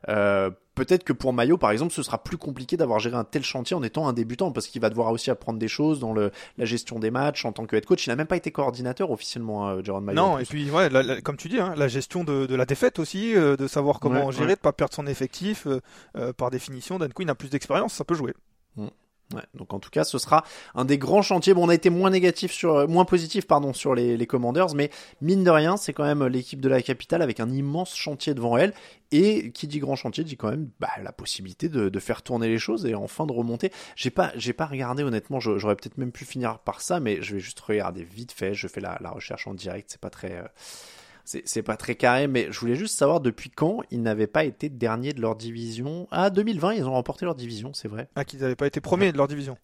Euh, Peut-être que pour Maillot, par exemple, ce sera plus compliqué d'avoir géré un tel chantier en étant un débutant, parce qu'il va devoir aussi apprendre des choses dans le, la gestion des matchs en tant que head coach. Il n'a même pas été coordinateur officiellement, euh, Jérôme Maillot. Non, et puis ouais, la- la- comme tu dis, hein, la gestion de, de la défaite aussi, euh, de savoir comment Ouais, gérer, ouais. de pas perdre son effectif. euh, euh, par définition, Dan Quinn a plus d'expérience, ça peut jouer. Ouais, donc en tout cas, ce sera un des grands chantiers. Bon, on a été moins négatif sur, euh, moins positif pardon sur les, les Commanders, mais mine de rien, c'est quand même l'équipe de la capitale avec un immense chantier devant elle. Et qui dit grand chantier dit quand même bah, la possibilité de, faire tourner les choses et enfin de remonter. J'ai pas, j'ai pas regardé honnêtement. J'aurais peut-être même pu finir par ça, mais je vais juste regarder vite fait. Je fais la, la recherche en direct. C'est pas très. euh, c'est pas très carré, mais je voulais juste savoir depuis quand ils n'avaient pas été derniers de leur division. Ah, 2020, ils ont remporté leur division, c'est vrai. Ah, qu'ils n'avaient pas été premiers de leur division.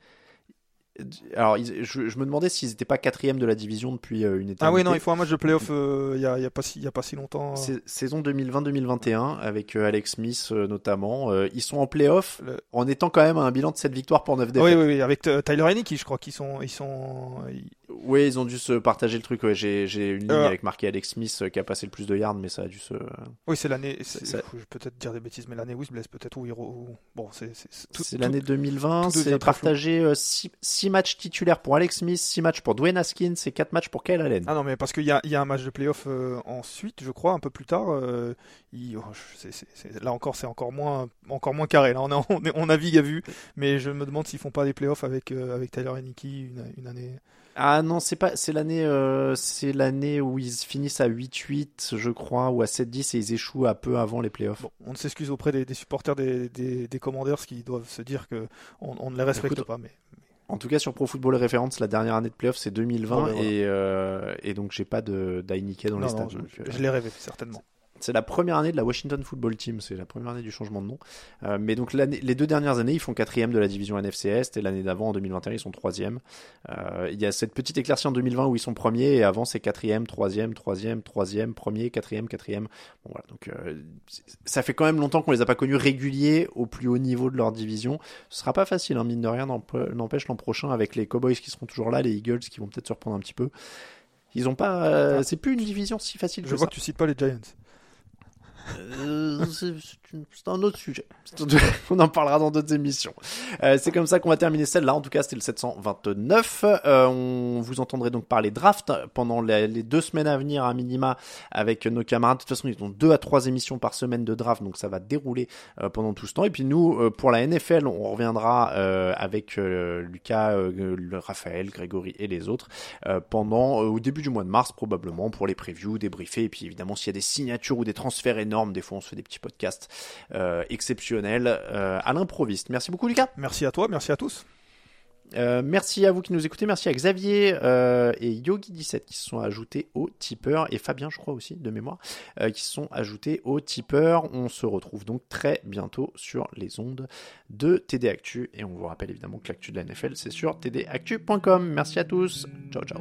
Alors, ils- je, je me demandais s'ils n'étaient pas quatrième de la division depuis euh, une éternité. Ah oui, non, il faut un match de playoff euh, il y, a, y a pas si, il y a pas si longtemps. Saison 2020-2021 avec euh, Alex Smith euh, notamment. Euh, ils sont en playoff Le- en étant quand même à un bilan de 7 victoires pour 9 défaites. Oui, oui, oui, avec euh, Tyler Heineke, je crois qu'ils sont, ils sont, Oui, ils ont dû se partager le truc. ouais. J'ai une ligne Euh. avec marqué Alex Smith euh, qui a passé le plus de yards, mais ça a dû se. oui, c'est l'année. Ça- Je vais peut-être dire des bêtises, mais l'année où il se blesse peut-être où il, re- où- bon, c'est, c'est, l'année 2020. tout devient C'est partagé 6 matchs titulaires pour Alex Smith, 6 matchs pour Dwayne Haskins et 4 matchs pour Kyle Allen. Ah non, mais parce qu'il y a, y a un match de playoff euh, ensuite, je crois, un peu plus tard. euh, il- oh, là encore, c'est encore moins, encore moins carré. Là, *laughs* on, est- on, navigue à vue, mais je me demande s'ils font pas des playoffs avec, euh, avec Tyler Heineke une, une année. Ah non, c'est pas, c'est l'année, euh, c'est l'année où ils finissent à 8-8, je crois, ou à 7-10 et ils échouent un peu avant les playoffs. Bon, on s'excuse auprès des, des supporters des, des, des Commanders qui doivent se dire que on, on ne les respecte Écoute, pas. Mais En tout cas, sur Pro Football Reference, la dernière année de playoffs, c'est 2020 Bon, ben voilà. et, euh, et donc j'ai pas de dans les non, non, stades. je, euh, je l'ai rêvé certainement. C'est la première année de la Washington Football Team, c'est la première année du changement de nom. Euh, mais donc les deux dernières années, ils font quatrième de la division NFC Est et l'année d'avant, en 2021, ils sont troisième. Euh, il y a cette petite éclaircie en 2020 où ils sont premiers et avant c'est quatrième, troisième, troisième, troisième, premier, quatrième, quatrième. Bon voilà, donc euh, ça fait quand même longtemps qu'on les a pas connus réguliers au plus haut niveau de leur division. Ce sera pas facile, hein, mine de rien, n'emp- n'empêche l'an prochain avec les Cowboys qui seront toujours là, les Eagles qui vont peut-être se reprendre un petit peu. Ils ont pas, euh, c'est plus une division si facile Je que vois ça. que tu cites pas les Giants. Euh, c'est un autre sujet. *laughs* On en parlera dans d'autres émissions. Euh, c'est comme ça qu'on va terminer celle-là. En tout cas, c'était le 729. Euh, on vous entendrez donc parler draft pendant les, deux semaines à venir à minima avec nos camarades. De toute façon, ils ont deux à trois émissions par semaine de draft, donc ça va dérouler euh, pendant tout ce temps. Et puis nous, euh, pour la NFL, on reviendra euh, avec Lucas, Raphaël, Grégory et les autres pendant au début du mois de mars probablement pour les previews, débriefer et puis évidemment s'il y a des signatures ou des transferts des fois on se fait des petits podcasts euh, exceptionnels euh, à l'improviste. Merci beaucoup Lucas. Merci à toi, merci à tous. Euh, merci à vous qui nous écoutez, merci à Xavier euh, et Yogi17 qui se sont ajoutés au tipeur et Fabien je crois aussi de mémoire euh, qui se sont ajoutés au tipeur. On se retrouve donc très bientôt sur les ondes de TD Actu et on vous rappelle évidemment que l'actu de la NFL c'est sur tdactu.com. Merci à tous, ciao ciao.